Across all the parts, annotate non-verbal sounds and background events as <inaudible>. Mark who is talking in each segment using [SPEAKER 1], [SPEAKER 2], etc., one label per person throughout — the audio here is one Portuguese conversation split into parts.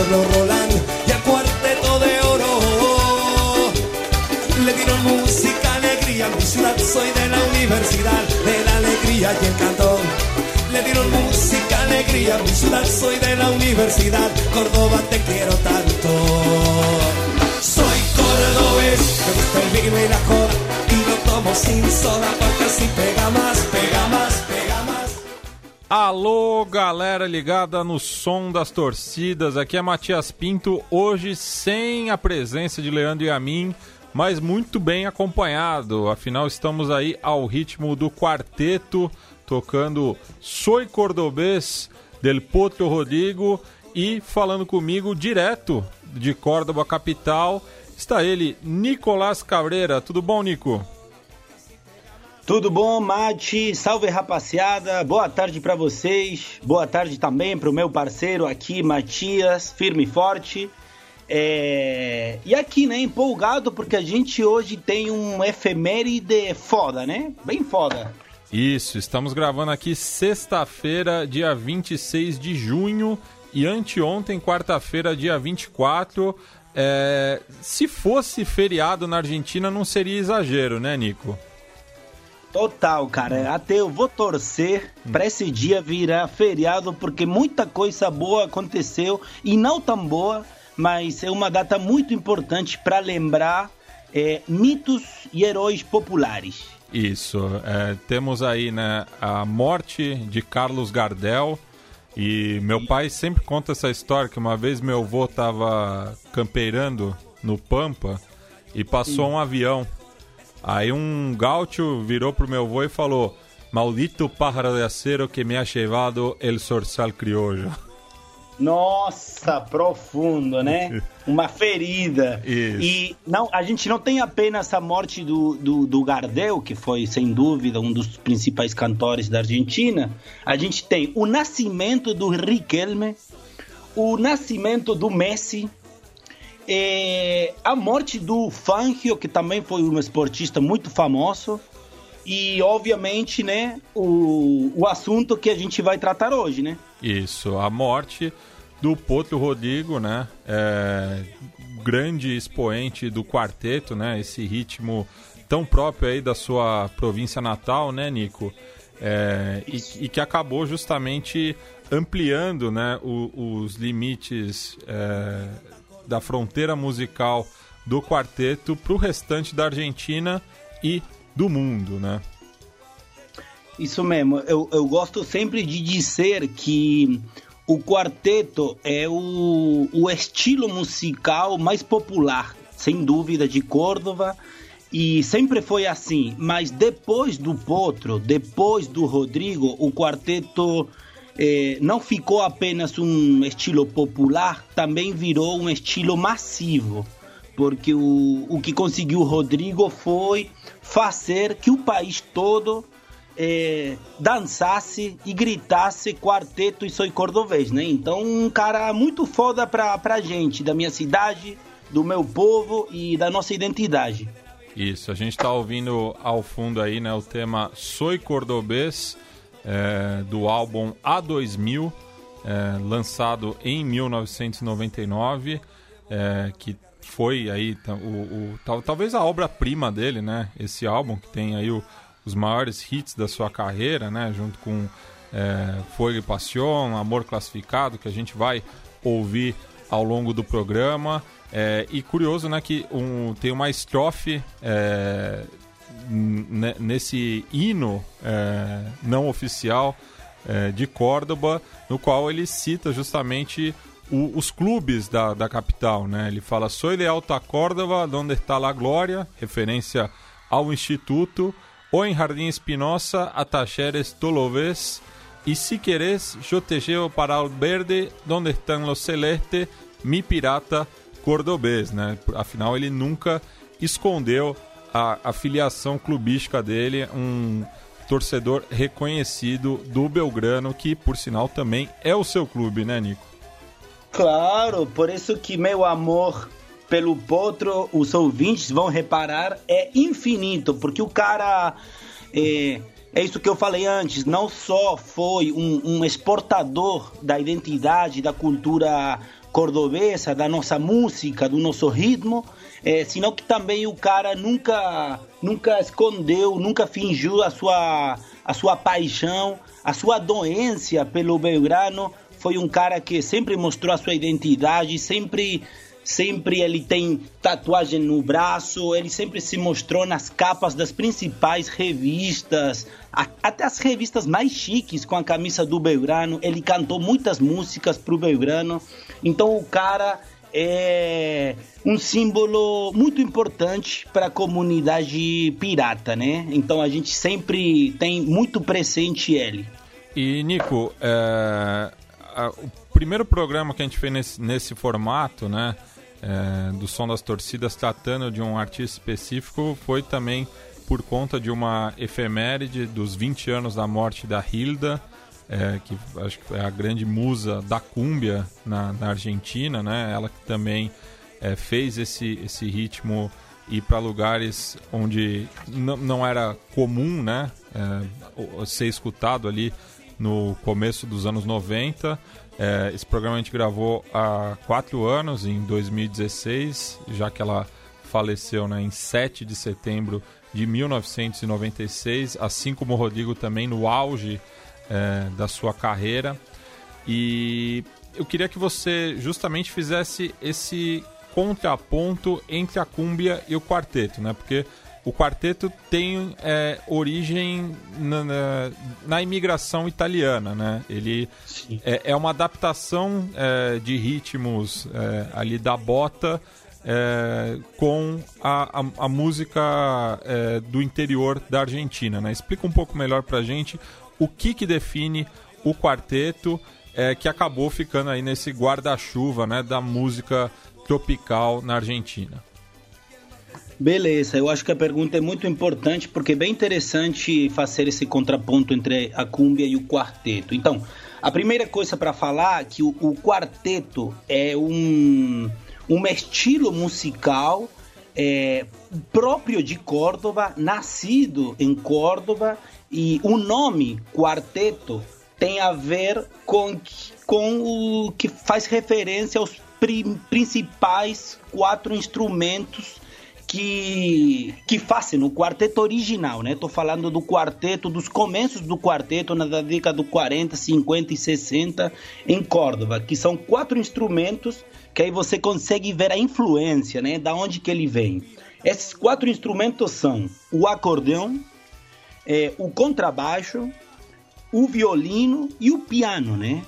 [SPEAKER 1] Pedro Roland y el cuarteto de oro. Le dieron música, alegría, mi ciudad soy de la universidad, de la alegría y el cantón. Le dieron música, alegría, mi ciudad soy de la universidad, Córdoba te quiero tanto. Soy cordobés, me gusta el vino y la cola, y lo tomo sin soda porque así pega más, pega más.
[SPEAKER 2] Alô, galera ligada no som das torcidas. Aqui é Matias Pinto, hoje sem a presença de Leandro e a mim, mas muito bem acompanhado. Afinal, estamos aí ao ritmo do quarteto tocando Soy Cordobês del Potro Rodrigo e falando comigo direto de Córdoba capital está ele, Nicolás Cabreira. Tudo bom, Nico?
[SPEAKER 3] Tudo bom, Mate? Salve, rapaziada. Boa tarde para vocês. Boa tarde também para o meu parceiro aqui, Matias, firme e forte. É... E aqui, né, empolgado porque a gente hoje tem um efeméride foda, né? Bem foda.
[SPEAKER 2] Isso, estamos gravando aqui sexta-feira, dia 26 de junho, e anteontem, quarta-feira, dia 24. É... Se fosse feriado na Argentina, não seria exagero, né, Nico?
[SPEAKER 3] Total, cara. Até eu vou torcer para esse dia virar feriado, porque muita coisa boa aconteceu e não tão boa, mas é uma data muito importante para lembrar é, mitos e heróis populares.
[SPEAKER 2] Isso. É, temos aí né, a morte de Carlos Gardel. E meu pai sempre conta essa história que uma vez meu avô estava campeirando no Pampa e passou um avião. Aí um gaúcho virou pro meu avô e falou: Maldito pájaro de acero que me ha llevado el sorsal criollo. <laughs>
[SPEAKER 3] Nossa, profundo, né? <laughs> Uma ferida.
[SPEAKER 2] Isso.
[SPEAKER 3] E não, a gente não tem apenas a morte do, do, do, Gardel, que foi, sem dúvida, um dos principais cantores da Argentina. A gente tem o nascimento do Riquelme, o nascimento do Messi, é, a morte do Fangio, que também foi um esportista muito famoso. E, obviamente, né, o, o assunto que a gente vai tratar hoje, né?
[SPEAKER 2] Isso, a morte do Potro Rodrigo, né? É, grande expoente do quarteto, né? Esse ritmo tão próprio aí da sua província natal, né, Nico? É, e, e, que acabou justamente ampliando né, o, os limites é, da fronteira musical do quarteto para o restante da Argentina e do mundo, né?
[SPEAKER 3] Isso mesmo. Eu, eu gosto sempre de dizer que o quarteto é o, o estilo musical mais popular, sem dúvida, de Córdoba. E sempre foi assim. Mas depois do Potro, depois do Rodrigo, o quarteto eh, não ficou apenas um estilo popular, também virou um estilo massivo. Porque o, o que conseguiu Rodrigo foi fazer que o país todo é, dançasse e gritasse quarteto e sou cordovês, né? Então, um cara muito foda pra, pra gente, da minha cidade, do meu povo e da nossa identidade.
[SPEAKER 2] Isso, a gente tá ouvindo ao fundo aí, né, o tema Soy Cordobês, é, do álbum A2000, é, lançado em 1999, é, que foi aí o, o, tal, talvez a obra-prima dele, né? Esse álbum que tem aí o, os maiores hits da sua carreira, né? Junto com é, Fogo Passion, Amor Classificado, que a gente vai ouvir ao longo do programa. É, e curioso, né, que um, tem uma estrofe é, nesse hino é, não oficial é, de Córdoba, no qual ele cita justamente o, os clubes da, da capital, né? Ele fala: "Soy de Alta Córdoba, donde está la Glória", referência ao instituto o en Jardín Espinosa a Tolovés y si querés yo te llevo para el verde donde están los celestes, mi pirata cordobês, né? Afinal ele nunca escondeu a, a filiação clubística dele, um torcedor reconhecido do Belgrano, que por sinal também é o seu clube, né, Nico?
[SPEAKER 3] Claro, por isso que meu amor pelo Potro, os ouvintes vão reparar, é infinito, porque o cara. É, é isso que eu falei antes, não só foi um, um exportador da identidade, da cultura cordobesa, da nossa música, do nosso ritmo, é, senão que também o cara nunca, nunca escondeu, nunca fingiu a sua, a sua paixão, a sua doença pelo Belgrano. Foi um cara que sempre mostrou a sua identidade, sempre sempre ele tem tatuagem no braço, ele sempre se mostrou nas capas das principais revistas, até as revistas mais chiques com a camisa do Belgrano. Ele cantou muitas músicas pro Belgrano. Então o cara é um símbolo muito importante para a comunidade pirata, né? Então a gente sempre tem muito presente ele.
[SPEAKER 2] E Nico, é, o primeiro programa que a gente fez nesse, nesse formato, né? é, do Som das Torcidas tratando de um artista específico foi também por conta de uma efeméride dos 20 anos da morte da Hilda, é, que acho que é a grande musa da cúmbia na, na Argentina, né? Ela que também é, fez esse, esse ritmo ir para lugares onde não era comum, né? É, ser escutado ali no começo dos anos 90 é, esse programa a gente gravou há quatro anos, em 2016, já que ela faleceu né, em 7 de setembro de 1996, assim como o Rodrigo também no auge é, da sua carreira. E eu queria que você justamente fizesse esse contraponto entre a cúmbia e o quarteto, né? Porque o quarteto tem é, origem na, na, na, imigração italiana, né? Ele é, é, uma adaptação é, de ritmos é, ali da bota é, com a, a, a música é, do interior da Argentina, né? Explica um pouco melhor pra gente o que que define o quarteto que acabou ficando aí nesse guarda-chuva, né, da música tropical na Argentina.
[SPEAKER 3] Beleza, eu acho que a pergunta é muito importante porque é bem interessante fazer esse contraponto entre a cúmbia e o quarteto. Então, a primeira coisa para falar é que o, o, quarteto é um, um estilo musical é, próprio de Córdoba, nascido em Córdoba, e o nome quarteto tem a ver com, com o que faz referência aos principais quatro instrumentos que, que fazem o quarteto original, né? Tô falando do quarteto, dos começos do quarteto na década do 40, 50 e 60 em Córdoba, que são quatro instrumentos que aí você consegue ver a influência, né? Da onde que ele vem. Esses quatro instrumentos são o acordeão, é, o contrabaixo, o violino e o piano, né?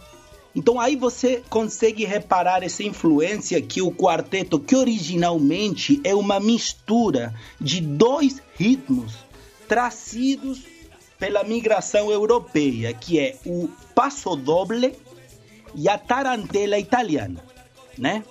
[SPEAKER 3] Então aí você consegue reparar essa influência que o quarteto, que originalmente é uma mistura de dois ritmos trazidos pela migração europeia, que é o passo doble e a tarantela italiana, né?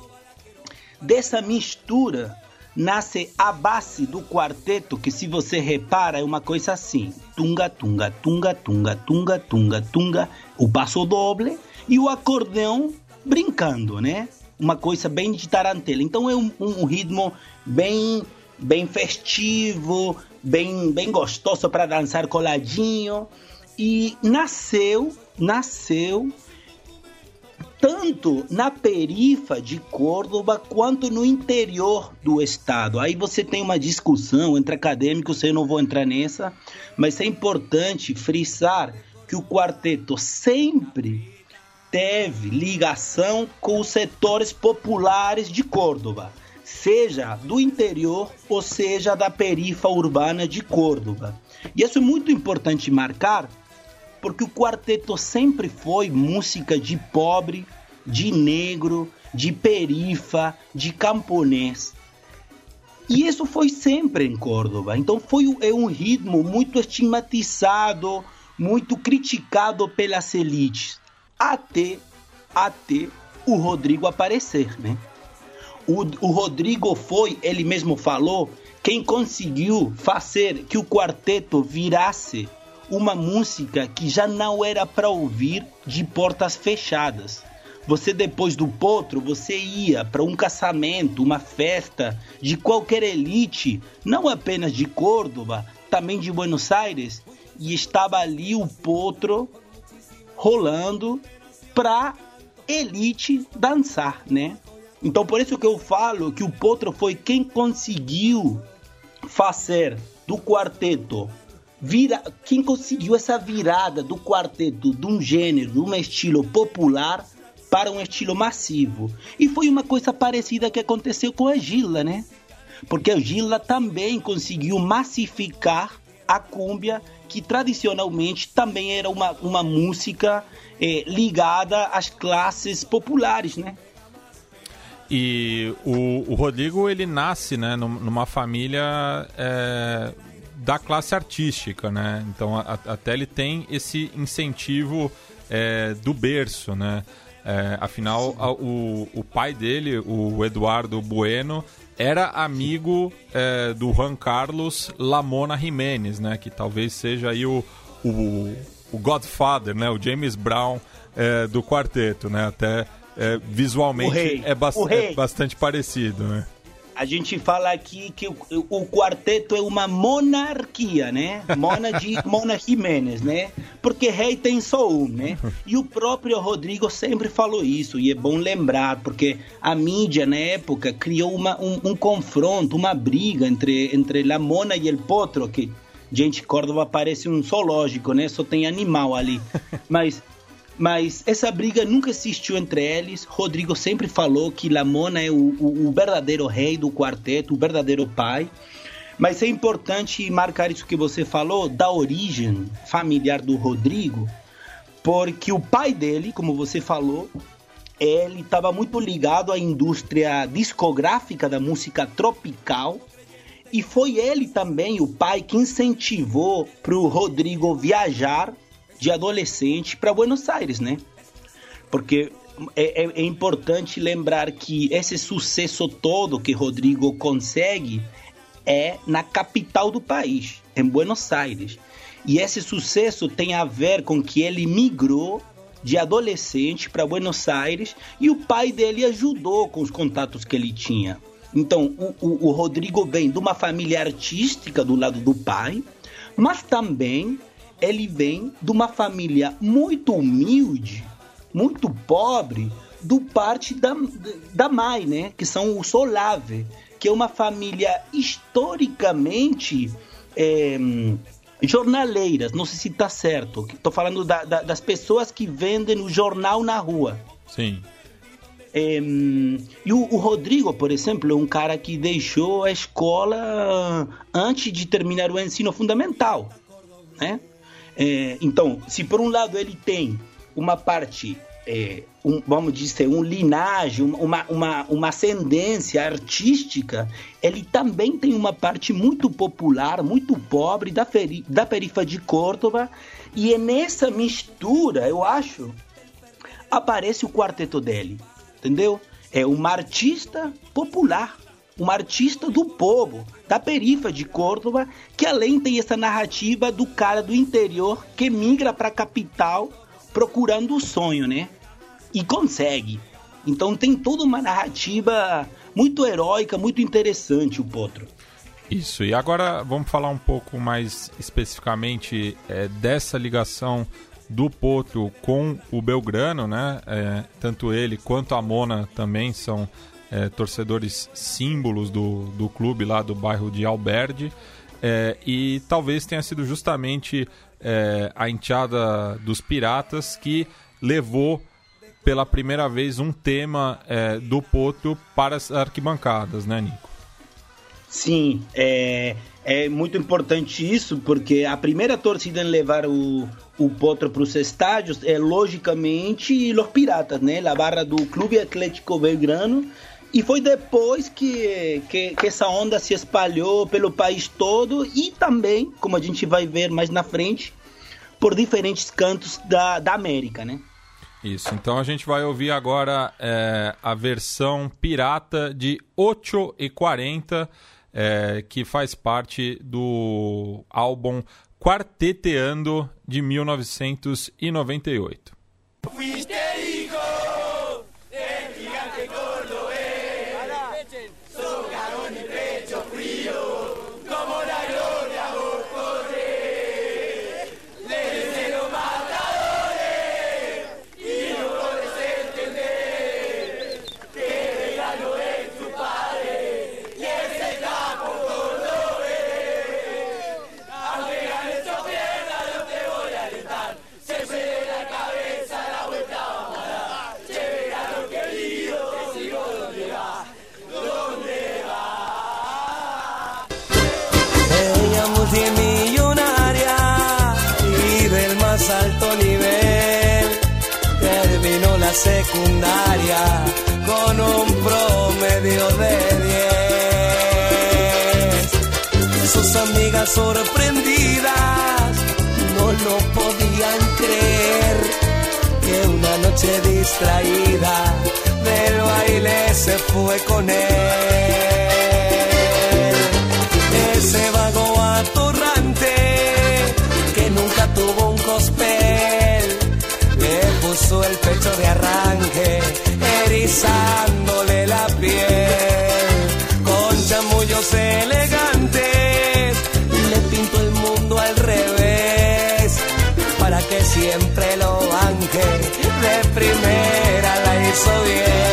[SPEAKER 3] Dessa mistura nasce a base do quarteto, que se você repara é uma coisa assim: tunga, tunga, tunga, tunga, tunga, tunga, tunga, o passo doble e o acordeão brincando, né? Uma coisa bem de tarantela. Então é um, um ritmo bem bem festivo, bem bem gostoso para dançar coladinho e nasceu nasceu tanto na perifa de Córdoba quanto no interior do estado. Aí você tem uma discussão entre acadêmicos, eu não vou entrar nessa, mas é importante frisar que o quarteto sempre teve ligação com os setores populares de Córdoba, seja do interior ou seja da perifa urbana de Córdoba. E isso é muito importante marcar, porque o quarteto sempre foi música de pobre, de negro, de perifa, de camponês. E isso foi sempre em Córdoba. Então foi é um ritmo muito estigmatizado, muito criticado pelas elites até, até o Rodrigo aparecer, né? O, o Rodrigo foi, ele mesmo falou, quem conseguiu fazer que o quarteto virasse uma música que já não era para ouvir de portas fechadas. Você depois do potro, você ia para um casamento, uma festa de qualquer elite, não apenas de Córdoba, também de Buenos Aires, e estava ali o potro rolando para elite dançar, né? Então por isso que eu falo que o potro foi quem conseguiu fazer do quarteto vira quem conseguiu essa virada do quarteto de um gênero, de um estilo popular para um estilo massivo. E foi uma coisa parecida que aconteceu com a Gila, né? Porque a Gila também conseguiu massificar a cúmbia, que tradicionalmente também era uma, uma música eh, ligada às classes populares, né?
[SPEAKER 2] E o, o Rodrigo, ele nasce né, numa família é, da classe artística, né? Então, a, até ele tem esse incentivo é, do berço, né? É, afinal, a, o, o pai dele, o Eduardo Bueno, era amigo é, do Juan Carlos Lamona Jiménez, né? Que talvez seja aí o, o, o Godfather, né? O James Brown é, do quarteto, né? Até é, visualmente é, é, bastante parecido, né?
[SPEAKER 3] A gente fala aqui que o, o, quarteto é uma monarquia, né? Mona de <laughs> Mona Jiménez, né? Porque rei tem só um, né? E o próprio Rodrigo sempre falou isso, e é bom lembrar, porque a mídia na época criou uma, um, um confronto, uma briga entre, entre La Mona e El Potro, que gente, Córdoba parece um zoológico, né? Só tem animal ali. <laughs> Mas mas essa briga nunca existiu entre eles. Rodrigo sempre falou que Lamona é o, o, o verdadeiro rei do quarteto, o verdadeiro pai. Mas é importante marcar isso que você falou da origem familiar do Rodrigo, porque o pai dele, como você falou, ele estava muito ligado à indústria discográfica da música tropical e foi ele também o pai que incentivou para o Rodrigo viajar de adolescente para Buenos Aires, né? Porque é, é, é, importante lembrar que esse sucesso todo que Rodrigo consegue é na capital do país, em Buenos Aires. E esse sucesso tem a ver com que ele migrou de adolescente para Buenos Aires e o pai dele ajudou com os contatos que ele tinha. Então, o, o, o Rodrigo vem de uma família artística do lado do pai, mas também ele vem de uma família muito humilde, muito pobre, do parte da, da mãe, né? Que são os Olave, que é uma família historicamente é, jornaleiras, não sei se está certo. Estou falando da, da, das pessoas que vendem o jornal na rua.
[SPEAKER 2] Sim.
[SPEAKER 3] É, e o, o, Rodrigo, por exemplo, é um cara que deixou a escola antes de terminar o ensino fundamental, né? É, então, se por um lado ele tem uma parte, é, um, vamos dizer, um linhagem, uma, uma, uma ascendência artística, ele também tem uma parte muito popular, muito pobre da, feri, da periferia de Córdoba, e é nessa mistura, eu acho, aparece o quarteto dele, entendeu? É uma artista popular, uma artista do povo, da perifa de Córdoba, que além tem essa narrativa do cara do interior que migra para a capital procurando o sonho, né? E consegue. Então tem toda uma narrativa muito heróica, muito interessante o Potro.
[SPEAKER 2] Isso, e agora vamos falar um pouco mais especificamente é, dessa ligação do Potro com o Belgrano, né? É, tanto ele quanto a Mona também são é, torcedores símbolos do, do clube lá do bairro de Alberdi. É, e talvez tenha sido justamente é, a enteada dos piratas que levou pela primeira vez um tema é, do Potro para as arquibancadas, né, Nico?
[SPEAKER 3] Sim, é, é muito importante isso, porque a primeira torcida em levar o, o Potro para os estádios é, logicamente, os Piratas, né? A barra do Clube Atlético Belgrano e foi depois que, que, que, essa onda se espalhou pelo país todo e também, como a gente vai ver mais na frente, por diferentes cantos da, da América, né?
[SPEAKER 2] Isso, então a gente vai ouvir agora é, a versão pirata de 8 e 40, é, que faz parte do álbum Quarteteando de 1998.
[SPEAKER 1] Secundaria con un promedio de 10. Sus amigas sorprendidas no lo podían creer que una noche distraída del baile se fue con él. Erizándole la piel con chamullos elegantes. Le pintó el mundo al revés para que siempre lo banque de primera la hizo bien.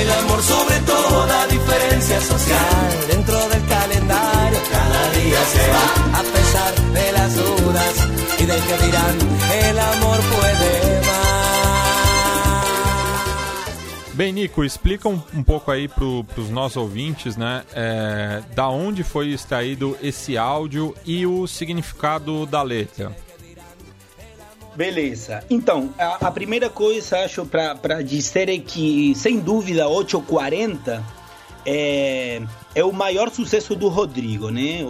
[SPEAKER 1] El amor sobre toda diferencia social dentro del calendario cada día se va a pesar de las dudas y del que dirán el amor puede más.
[SPEAKER 2] Bem, Nico, explica um, um pouco aí para os nossos ouvintes, né? É, da onde foi extraído esse áudio e o significado da letra.
[SPEAKER 3] Beleza. Então, a, a primeira coisa, acho, para dizer é que, sem dúvida, 840 é, é o maior sucesso do Rodrigo, né?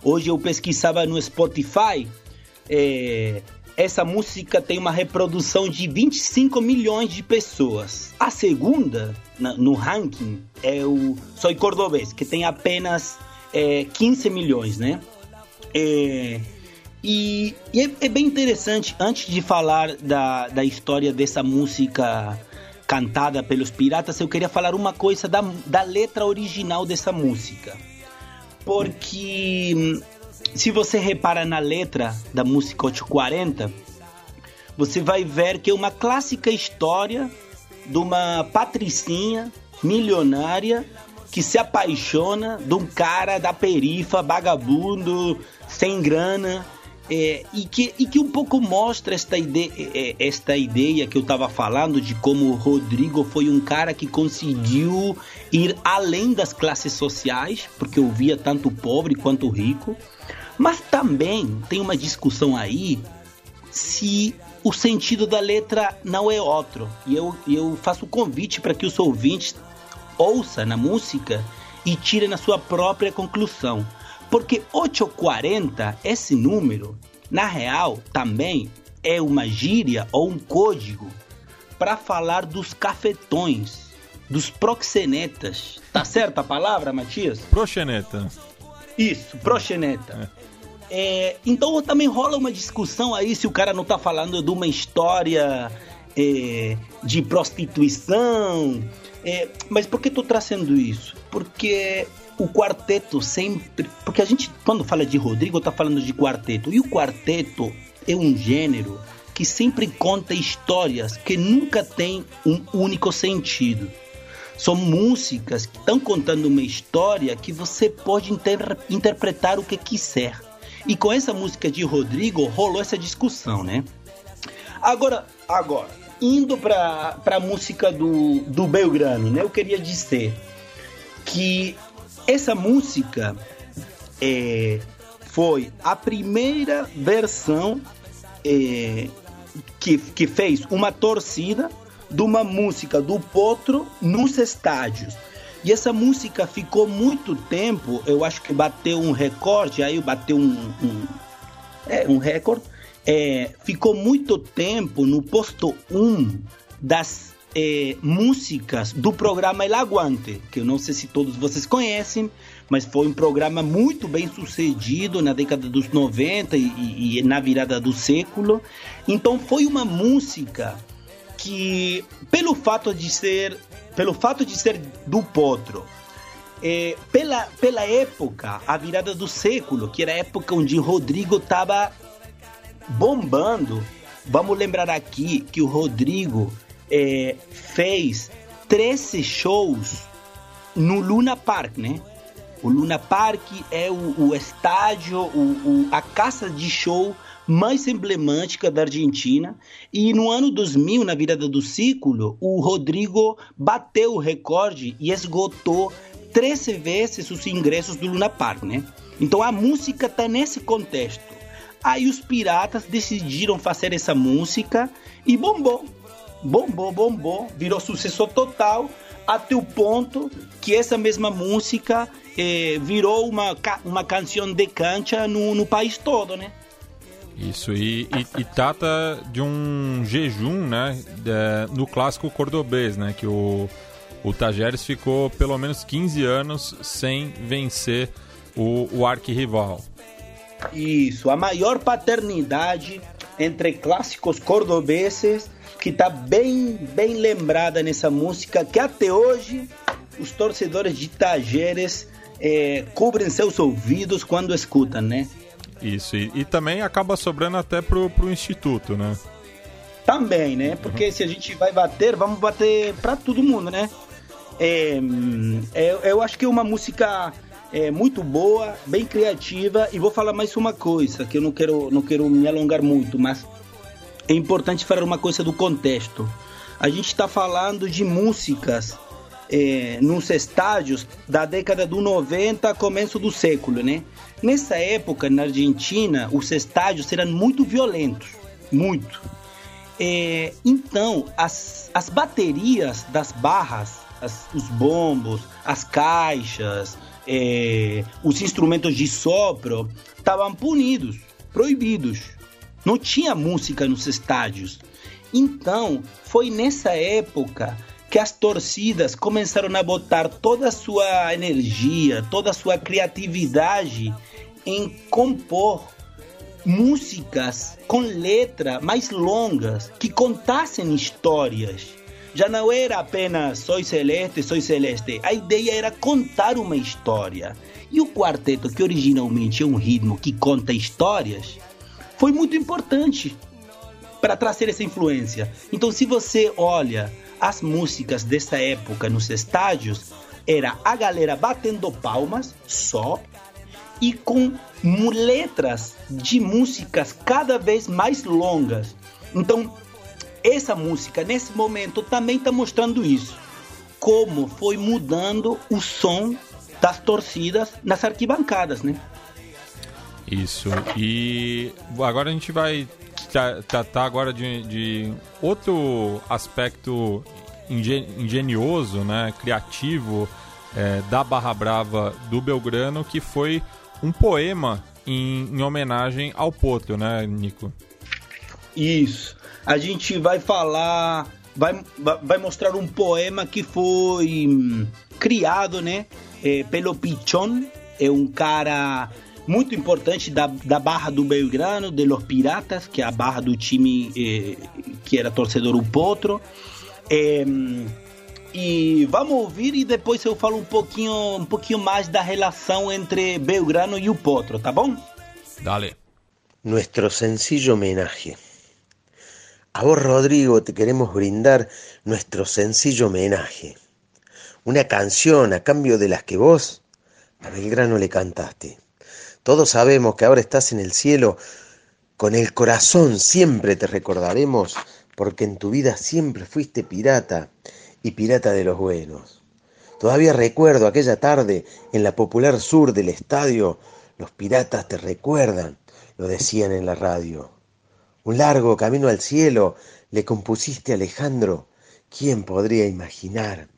[SPEAKER 3] Hoje eu pesquisava no Spotify, é, essa música tem uma reprodução de 25 milhões de pessoas. A segunda, no ranking, é o Soy Cordobês, que tem apenas é, 15 milhões, né? É, e, e é, é, bem interessante, antes de falar da, da história dessa música cantada pelos piratas, eu queria falar uma coisa da, da letra original dessa música. Porque se você repara na letra da música 840, você vai ver que é uma clássica história de uma patricinha milionária que se apaixona de um cara da perifa, vagabundo, sem grana, é, e, que, e que um pouco mostra esta ideia, é, esta ideia que eu estava falando de como Rodrigo foi um cara que conseguiu ir além das classes sociais, porque eu via tanto pobre quanto rico. Mas também tem uma discussão aí se o sentido da letra não é outro. E eu, eu faço o convite para que os ouvintes ouçam na música e tirem a sua própria conclusão. Porque 840, esse número, na real, também é uma gíria ou um código para falar dos cafetões, dos proxenetas. Tá certa a palavra, Matias?
[SPEAKER 2] Proxeneta.
[SPEAKER 3] Isso, proxeneta. É. É, então também rola uma discussão aí se o cara não tá falando de uma história é, de prostituição. É, mas por que tô trazendo isso? Porque o quarteto sempre. Porque a gente, quando fala de Rodrigo, tá falando de quarteto. E o quarteto é um gênero que sempre conta histórias que nunca tem um único sentido. São músicas que estão contando uma história que você pode inter interpretar o que quiser. E com essa música de Rodrigo rolou essa discussão, né? Agora, agora indo para a música do, do Belgrano, né? Eu queria dizer que essa música é, foi a primeira versão é, que, que fez uma torcida de uma música do Potro nos estádios. E essa música ficou muito tempo, eu acho que bateu um recorde, aí bateu um, um, é, um recorde, é, ficou muito tempo no posto 1 um das é, músicas do programa El Aguante, que eu não sei se todos vocês conhecem, mas foi um programa muito bem sucedido na década dos 90 e, e na virada do século. Então foi uma música que pelo fato de ser pelo fato de ser do potro é, pela, pela época, a virada do século, que era a época onde Rodrigo estava bombando. Vamos lembrar aqui que o Rodrigo é, fez 13 shows no Luna Park, né? O Luna Park é o, o estádio, o, o, a casa de show mais emblemática da Argentina. E no ano 2000, na virada do ciclo, o Rodrigo bateu o recorde e esgotou 13 vezes os ingressos do Luna Park, né? Então a música está nesse contexto. Aí os piratas decidiram fazer essa música e bombou. Bombou, bombou, virou sucesso total, até o ponto que essa mesma música eh, virou uma, uma canção de cancha no, no país todo, né?
[SPEAKER 2] Isso, e, e, e, trata de um jejum, né, no clássico cordobês, né, que o, o Tajeres ficou pelo menos 15 anos sem vencer o, o arquirrival.
[SPEAKER 3] Isso, a maior paternidade entre clássicos cordobeses que está bem, bem lembrada nessa música que até hoje os torcedores de Tajeres é, cobrem seus ouvidos quando escutam, né?
[SPEAKER 2] Isso, e, e, também acaba sobrando até pro, pro Instituto, né?
[SPEAKER 3] Também, né? Porque uhum. se a gente vai bater, vamos bater para todo mundo, né? É, é, eu acho que é uma música é, muito boa, bem criativa, e vou falar mais uma coisa, que eu não quero, não quero me alongar muito, mas é importante falar uma coisa do contexto. A gente está falando de músicas é, nos estádios da década do 90, começo do século, né? Nessa época, na Argentina, os estádios eram muito violentos, muito. É, então, as, as baterias das barras, as, os bombos, as caixas, é, os instrumentos de sopro estavam punidos, proibidos. Não tinha música nos estádios. Então, foi nessa época que as torcidas começaram a botar toda a sua energia, toda a sua criatividade em compor músicas com letra mais longas que contassem histórias. Já não era apenas Soy Celeste, Soy Celeste. A ideia era contar uma história. E o quarteto, que originalmente é um ritmo que conta histórias, foi muito importante para trazer essa influência. Então, se você olha as músicas dessa época nos estádios, era a galera batendo palmas só e com letras de músicas cada vez mais longas. Então, essa música nesse momento também está mostrando isso. Como foi mudando o som das torcidas nas arquibancadas, né?
[SPEAKER 2] Isso. E agora a gente vai tratar agora de, de outro aspecto engenhoso, né, criativo é, da Barra Brava do Belgrano, que foi um poema em, em homenagem ao Potro, né, Nico?
[SPEAKER 3] Isso. A gente vai falar, vai, vai mostrar um poema que foi hum, criado, né, é, pelo Pichon, é um cara muito importante da, da barra do Belgrano, de los Piratas, que é a barra do time eh, que era torcedor o Potro. Eh, e vamos ouvir e depois eu falo um pouquinho, um pouquinho mais da relação entre Belgrano e o Potro, tá bom?
[SPEAKER 2] Dale.
[SPEAKER 4] Nuestro sencillo homenaje. A vos, Rodrigo, te queremos brindar nuestro sencillo homenaje. Una canción a cambio de las que vos a Belgrano le cantaste. Todos sabemos que ahora estás en el cielo, con el corazón siempre te recordaremos, porque en tu vida siempre fuiste pirata y pirata de los buenos. Todavía recuerdo aquella tarde en la popular sur del estadio, los piratas te recuerdan, lo decían en la radio. Un largo camino al cielo le compusiste a Alejandro, ¿quién podría imaginar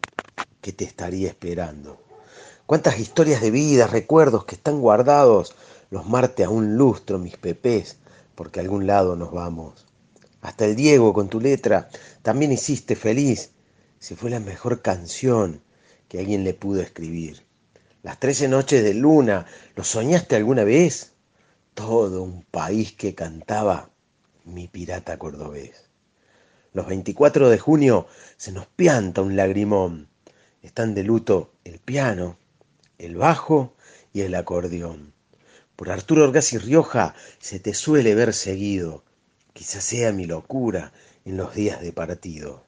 [SPEAKER 4] que te estaría esperando? Cuántas historias de vida, recuerdos que están guardados, los marte a un lustro, mis pepés, porque a algún lado nos vamos. Hasta el Diego con tu letra también hiciste feliz, si fue la mejor canción que alguien le pudo escribir. Las trece noches de luna, ¿lo soñaste alguna vez? Todo un país que cantaba mi pirata cordobés. Los 24 de junio se nos pianta un lagrimón. Están de luto el piano, el bajo y el acordeón. Por Arturo Orgaz y Rioja se te suele ver seguido, quizás sea mi locura en los días de partido.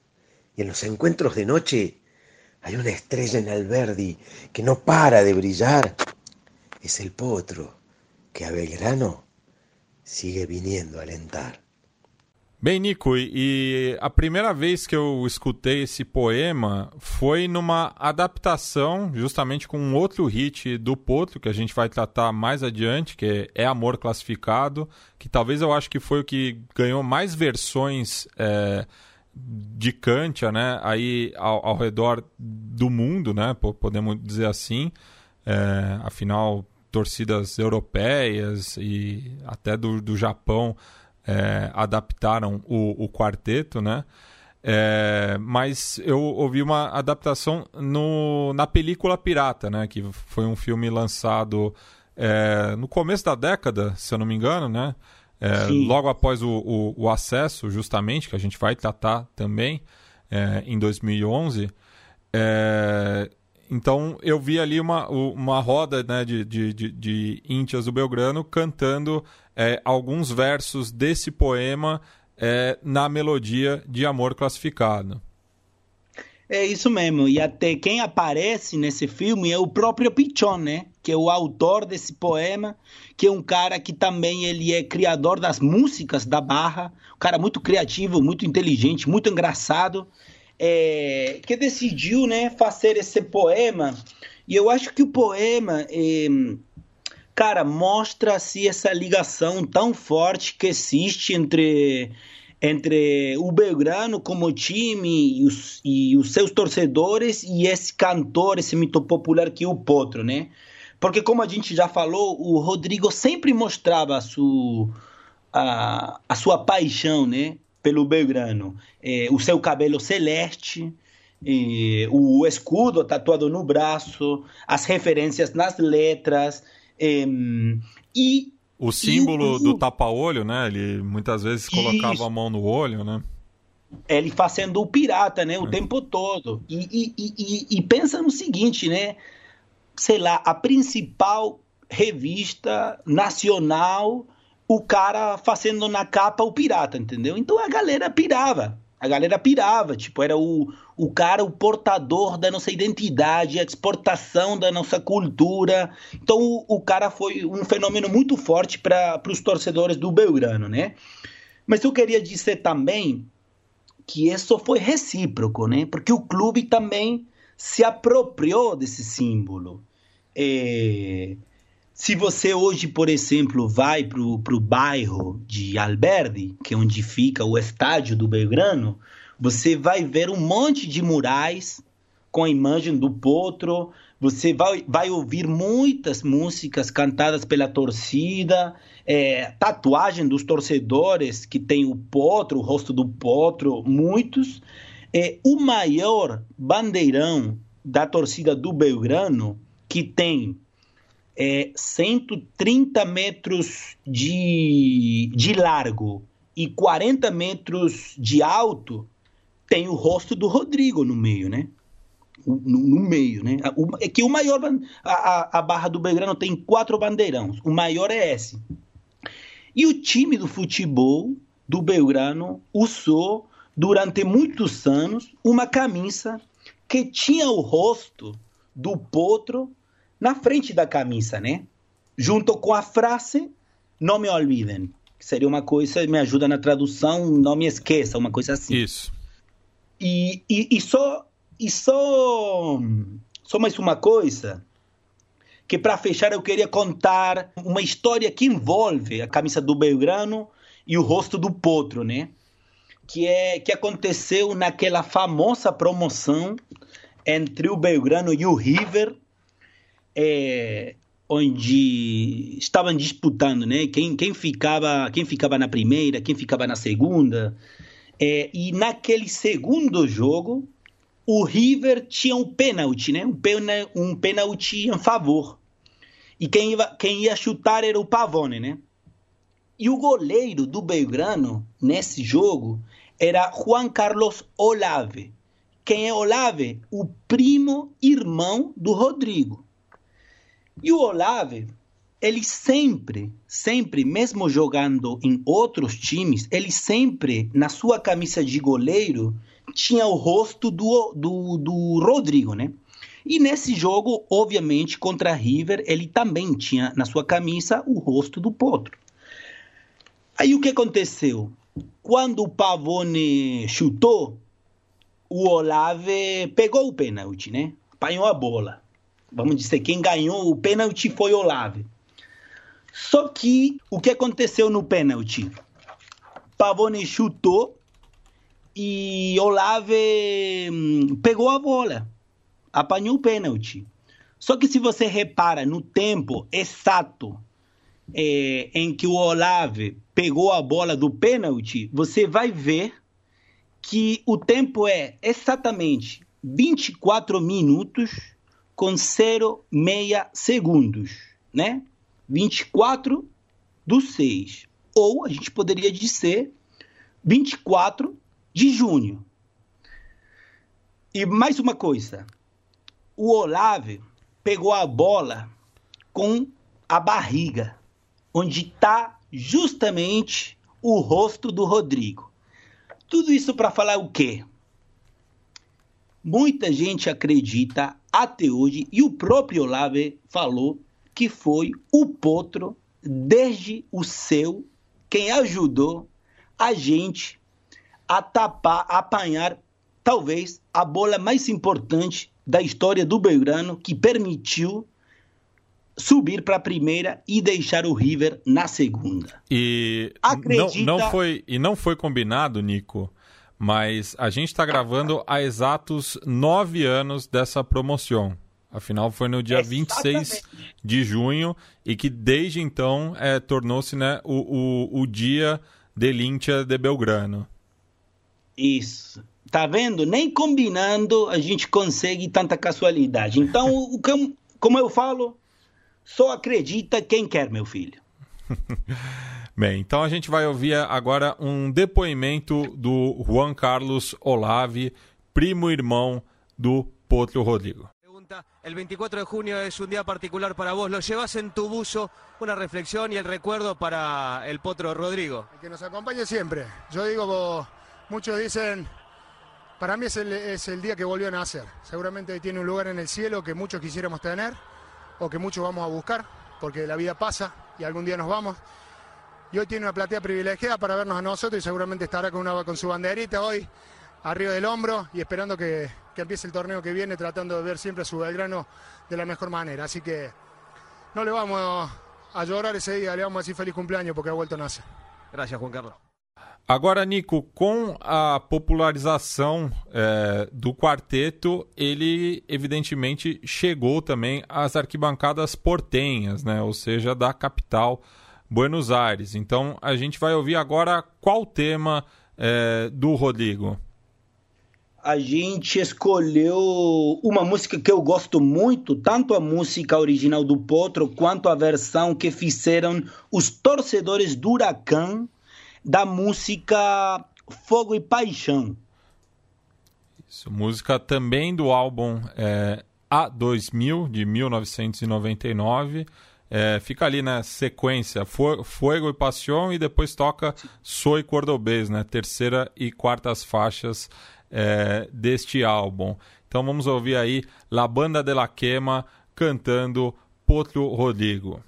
[SPEAKER 4] Y en los encuentros de noche hay una estrella en Alberdi que no para de brillar. Es el potro que a Belgrano sigue viniendo a alentar.
[SPEAKER 2] Bem, Nico, e a primeira vez que eu escutei esse poema foi numa adaptação, justamente com um outro hit do Potro, que a gente vai tratar mais adiante, que é Amor Classificado, que talvez eu acho que foi o que ganhou mais versões é, de Kantia, né, aí ao, ao, redor do mundo, né, podemos dizer assim. É, afinal, torcidas europeias e até do, do Japão é, adaptaram o, o, quarteto, né? É, mas eu ouvi uma adaptação no, na película Pirata, né? Que foi um filme lançado é, no começo da década, se eu não me engano, né? É, logo após o, o, o, acesso, justamente, que a gente vai tratar também é, em 2011. É, então eu vi ali uma, uma roda né, de, de, de, de íntias do Belgrano cantando é, alguns versos desse poema é, na melodia de Amor Classificado.
[SPEAKER 3] É isso mesmo, e até quem aparece nesse filme é o próprio Pichon, né? Que é o autor desse poema, que é um cara que também ele é criador das músicas da Barra, um cara muito criativo, muito inteligente, muito engraçado, é, que decidiu né, fazer esse poema. E eu acho que o poema, é, cara, mostra-se essa ligação tão forte que existe entre, entre o Belgrano como time e os, e os seus torcedores e esse cantor, esse mito popular que é o Potro, né? Porque, como a gente já falou, o Rodrigo sempre mostrava a sua, a, a sua paixão, né? Pelo Belgrano. É, o seu cabelo celeste, é, o escudo tatuado no braço, as referências nas letras é, e
[SPEAKER 2] o símbolo e do tapa-olho, né? Ele muitas vezes colocava isso. a mão no olho, né?
[SPEAKER 3] Ele fazendo o pirata, né? O é. tempo todo. E, e, e, e, pensa no seguinte, né? Sei lá, a principal revista nacional o cara fazendo na capa o pirata, entendeu? Então a galera pirava. A galera pirava, tipo, era o, o cara, o portador da nossa identidade, a exportação da nossa cultura. Então o, o cara foi um fenômeno muito forte para os torcedores do Belgrano, né? Mas eu queria dizer também que isso foi recíproco, né? Porque o clube também se apropriou desse símbolo. É se você hoje, por exemplo, vai para o bairro de Alberdi, que é onde fica o estádio do Belgrano, você vai ver um monte de murais com a imagem do Potro, você vai, vai ouvir muitas músicas cantadas pela torcida, é, tatuagem dos torcedores que tem o Potro, o rosto do Potro, muitos. É, o maior bandeirão da torcida do Belgrano, que tem é, 130 metros de, de largo e 40 metros de alto, tem o rosto do Rodrigo no meio, né? No, no meio, né? É que o maior. A, a Barra do Belgrano tem quatro bandeirões. O maior é esse. E o time do futebol do Belgrano usou durante muitos anos uma camisa que tinha o rosto do Potro na frente da camisa, né? Junto com a frase Não me olvidem. Que seria uma coisa, me ajuda na tradução, não me esqueça, uma coisa assim.
[SPEAKER 2] Isso.
[SPEAKER 3] E, e, e só, e só, só mais uma coisa, que para fechar eu queria contar uma história que envolve a camisa do Belgrano e o rosto do Potro, né? Que é que aconteceu naquela famosa promoção entre o Belgrano e o River é, onde estavam disputando, né? Quem, quem ficava quem ficava na primeira, quem ficava na segunda. É, e naquele segundo jogo, o River tinha um pênalti, né? Um, pena, um pênalti em favor. E quem ia, quem ia chutar era o Pavone, né? E o goleiro do Belgrano nesse jogo era Juan Carlos Olave. Quem é Olave? O primo irmão do Rodrigo. E o Olave, ele sempre, sempre, mesmo jogando em outros times, ele sempre, na sua camisa de goleiro, tinha o rosto do, do, do Rodrigo, né? E nesse jogo, obviamente, contra River, ele também tinha na sua camisa o rosto do Potro. Aí o que aconteceu? quando o Pavone chutou, o Olave pegou o pênalti, né? Apanhou a bola. Vamos dizer, quem ganhou o pênalti foi Olave. Só que o que aconteceu no pênalti? Pavone chutou e Olave hum, pegou a bola, apanhou o pênalti. Só que se você repara no tempo exato é, em que o Olave pegou a bola do pênalti, você vai ver que o tempo é exatamente 24 minutos com 0,6 segundos, né? 24 do 6. Ou a gente poderia dizer 24 de junho. E mais uma coisa. O Olave pegou a bola com a barriga, onde está justamente o rosto do Rodrigo. Tudo isso para falar o quê? Muita gente acredita até hoje, e o próprio Olave falou que foi o Potro, desde o seu, quem ajudou a gente a tapar, a apanhar talvez a bola mais importante da história do Belgrano, que permitiu subir para a primeira e deixar o River na segunda.
[SPEAKER 2] E Acredita... não, não foi e não foi combinado, Nico, mas a gente está gravando há exatos nove anos dessa promoção. Afinal, foi no dia Exatamente. 26 de junho e que desde então é, tornou-se né, o, o, o dia de Lintia de Belgrano.
[SPEAKER 3] Isso. Tá vendo? Nem combinando a gente consegue tanta casualidade. Então, como eu falo, só acredita quem quer, meu filho. <laughs>
[SPEAKER 2] Bem, então a gente vai ouvir agora um depoimento do Juan Carlos Olave, primo irmão do Potro Rodrigo.
[SPEAKER 5] El 24 de junio es un día particular para vos. Lo llevas en tu buzo, una reflexión y el recuerdo para el Potro Rodrigo.
[SPEAKER 6] Que nos acompañe siempre. Yo digo, muchos dicen, para mí es el, es el día que volvió a nacer. Seguramente tiene un lugar en el cielo que muchos quisiéramos tener o que muchos vamos a buscar, porque la vida pasa y algún día nos vamos. Y hoy tiene una platea privilegiada para vernos a nosotros y seguramente estará con, una, con su banderita hoy arriba del hombro y esperando que, que empiece el torneo que viene, tratando de ver siempre a su Belgrano de la mejor manera. Así que no le vamos a llorar esse dia, le vamos a decir feliz cumpleaños porque ha vuelto a nacer.
[SPEAKER 5] Gracias, Juan Carlos.
[SPEAKER 2] Agora, Nico, com a popularização é, do quarteto, ele evidentemente chegou também às arquibancadas portenhas, né? ou seja, da capital Buenos Aires. Então, a gente vai ouvir agora qual tema é, do Rodrigo
[SPEAKER 3] a gente escolheu uma música que eu gosto muito, tanto a música original do Potro quanto a versão que fizeram os torcedores do Huracan da música Fogo e Paixão.
[SPEAKER 2] Isso, música também do álbum é, A2000, de 1999. É, fica ali na sequência Fuego e Paixão e depois toca Soy Cordobês, né? Terceira e quartas faixas é, deste álbum. Então vamos ouvir aí La Banda de la Quema cantando Potro Rodrigo.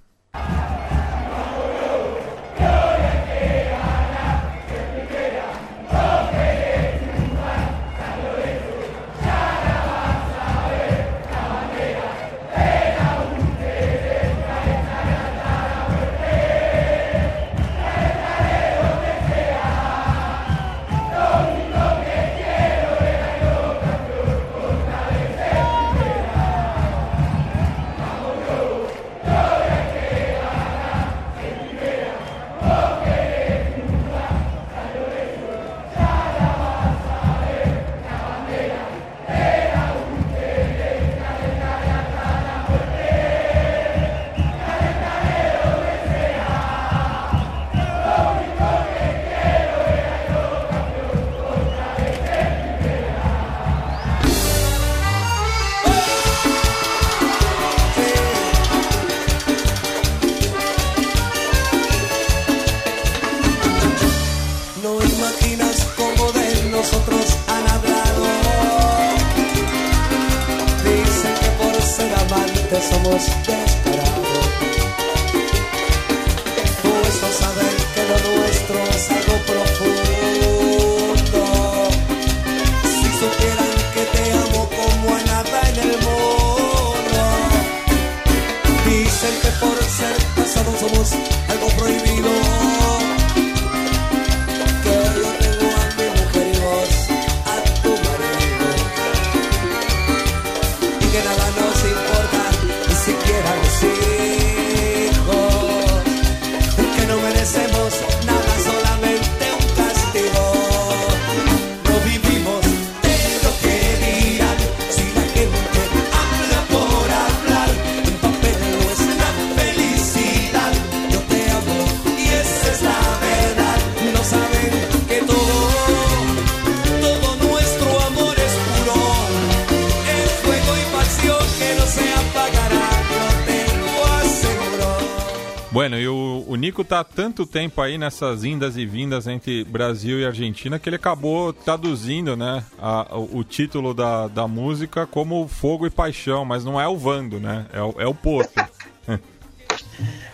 [SPEAKER 2] Tanto tempo aí nessas indas e vindas entre Brasil e Argentina que ele acabou traduzindo, né, a, o, título da, da música como Fogo e Paixão, mas não é o Vando, né? É o, é o Porto. <laughs>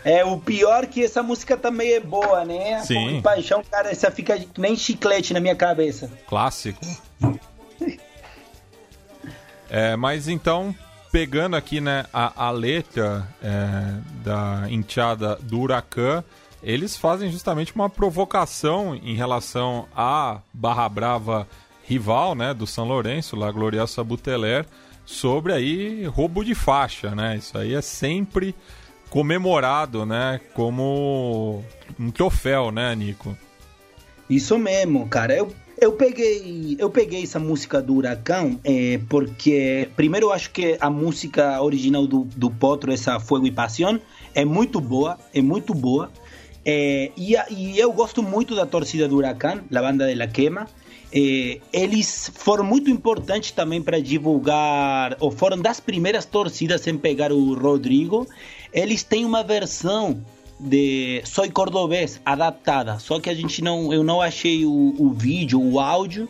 [SPEAKER 3] É, o pior que essa música também é boa, né?
[SPEAKER 2] Sim. Fogo
[SPEAKER 3] e Paixão, cara, essa fica nem chiclete na minha cabeça.
[SPEAKER 2] Clássico. é, mas então, pegando aqui né, a, a letra é, da enteada do Huracan, eles fazem justamente uma provocação em relação à Barra Brava rival né, do São Lourenço, La Gloriosa Buteler, sobre aí roubo de faixa, né? Isso aí é sempre comemorado, né, como um troféu, né, Nico?
[SPEAKER 3] Isso mesmo, cara. Eu eu peguei, eu peguei essa música do Huracão é, porque, primeiro, eu acho que a música original do, do Potro, essa Fuego e Paixão, é muito boa, é muito boa. E, e, eu gosto muito da torcida do Huracão, a banda de La Quema. É, eles foram muito importantes também para divulgar, ou foram das primeiras torcidas em pegar o Rodrigo. Eles têm uma versão de Soy Cordobês adaptada, só que a gente não, eu não achei o, o vídeo, o áudio,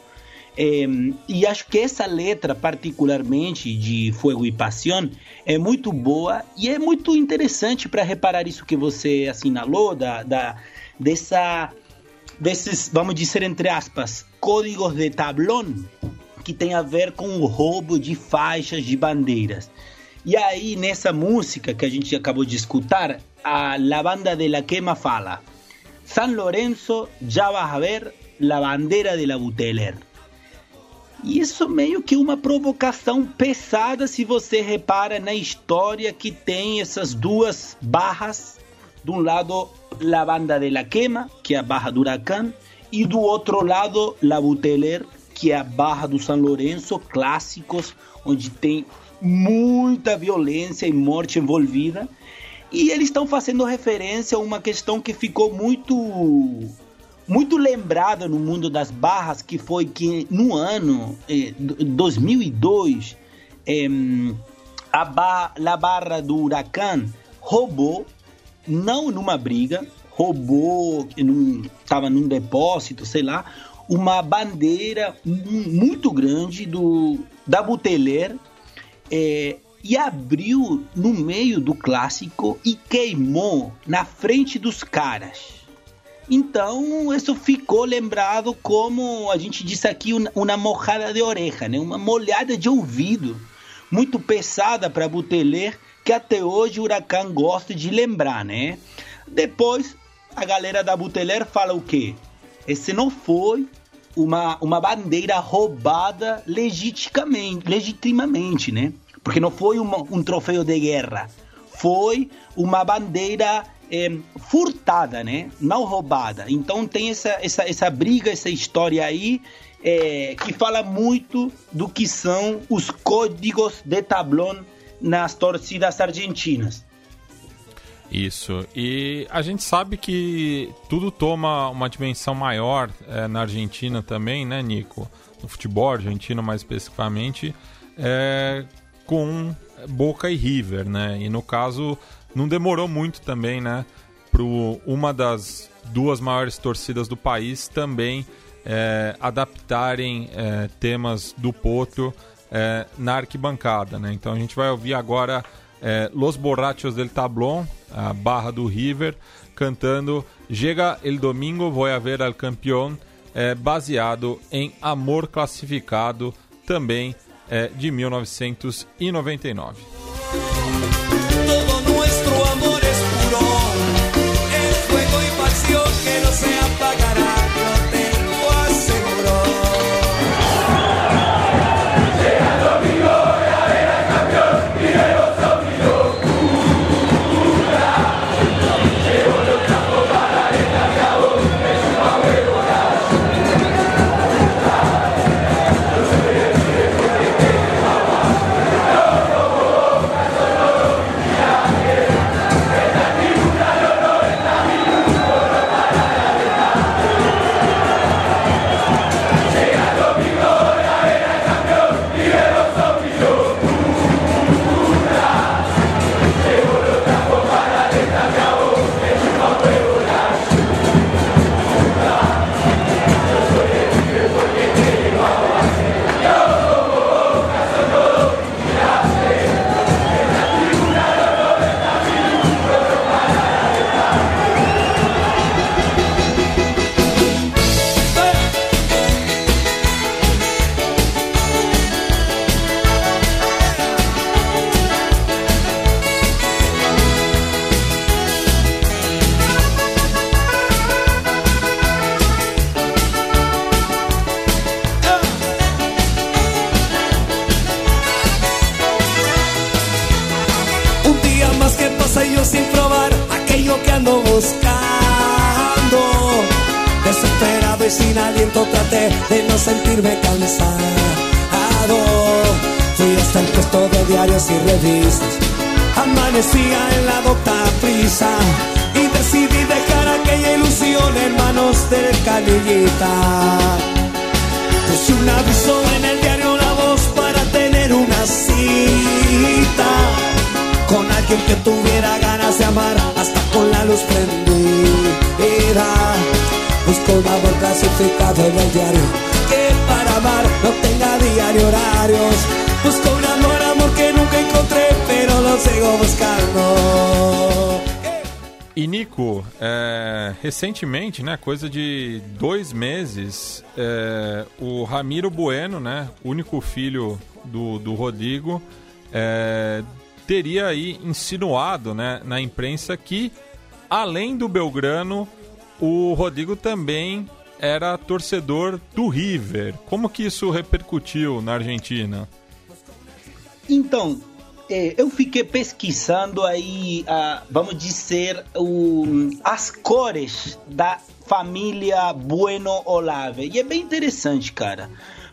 [SPEAKER 3] é, e acho que essa letra, particularmente de Fuego e Paixão, é muito boa e é muito interessante para reparar isso que você assinalou, da, da, dessa, desses, vamos dizer entre aspas, códigos de tablón que tem a ver com o roubo de faixas de bandeiras. E aí, nessa música que a gente acabou de escutar, a la banda de la quema fala: San Lorenzo, ya vas a ver la bandera de la Buteler. Isso meio que uma provocação pesada se você repara na história que tem essas duas barras. De um lado, la banda de la quema, que é a barra do Huracan, e do outro lado, la Buteler, que é a barra do São Lourenço, clássicos, onde tem muita violência e morte envolvida. E eles estão fazendo referência a uma questão que ficou muito muito lembrada no mundo das barras, que foi que no ano eh, 2002 eh, a, ba a barra do Huracan roubou, não numa briga, roubou, estava num, depósito, sei lá, uma bandeira muito grande do da Buteler é, e abriu no meio do clássico e queimou na frente dos caras. Então, isso ficou lembrado como a gente disse aqui, uma mojada de oreja, né? uma molhada de ouvido, muito pesada para Buteler, que até hoje o Huracan gosta de lembrar, né? Depois, a galera da Buteler fala o quê? Esse não foi uma, uma bandeira roubada legitimamente, legitimamente, né? Porque não foi uma, um troféu de guerra, foi uma bandeira é, furtada, né? Não roubada. Então tem essa, essa, essa briga, essa história aí é, que fala muito do que são os códigos de tablão nas torcidas argentinas.
[SPEAKER 2] Isso. E a gente sabe que tudo toma uma dimensão maior é, na Argentina também, né, Nico? No futebol argentino, mais especificamente, é, com Boca e River, né? E no caso, não demorou muito também, né? Para uma das duas maiores torcidas do país também é, adaptarem é, temas do Potro é, na arquibancada, né? Então a gente vai ouvir agora é, Los Borrachos del Tablón, a barra do River, cantando Llega el domingo, voy a ver al campeón, é, baseado em Amor Classificado, também é, de 1999.
[SPEAKER 1] Aliento traté de no sentirme cansado. Fui hasta el puesto de diarios y revistas. Amanecía en la docta prisa y decidí dejar aquella ilusión en manos del canillita. Puse un aviso en el diario La Voz para tener una cita con alguien que tuviera ganas de amar hasta con la luz prendida. Busco un amor clasificado en el diario que para amar no tenga diario horarios. Busco un amor, amor que nunca encontré, pero lo sigo buscando.
[SPEAKER 2] E Nico, é, recentemente, né, coisa de dois meses, é, o Ramiro Bueno, né, único filho do, do Rodrigo, é, teria aí insinuado né, na imprensa que, além do Belgrano, o Rodrigo também era torcedor do River. Como que isso repercutiu na Argentina?
[SPEAKER 3] Então, é, eu fiquei pesquisando aí, ah, vamos dizer, as cores da família Bueno Olave. E é bem interessante, cara.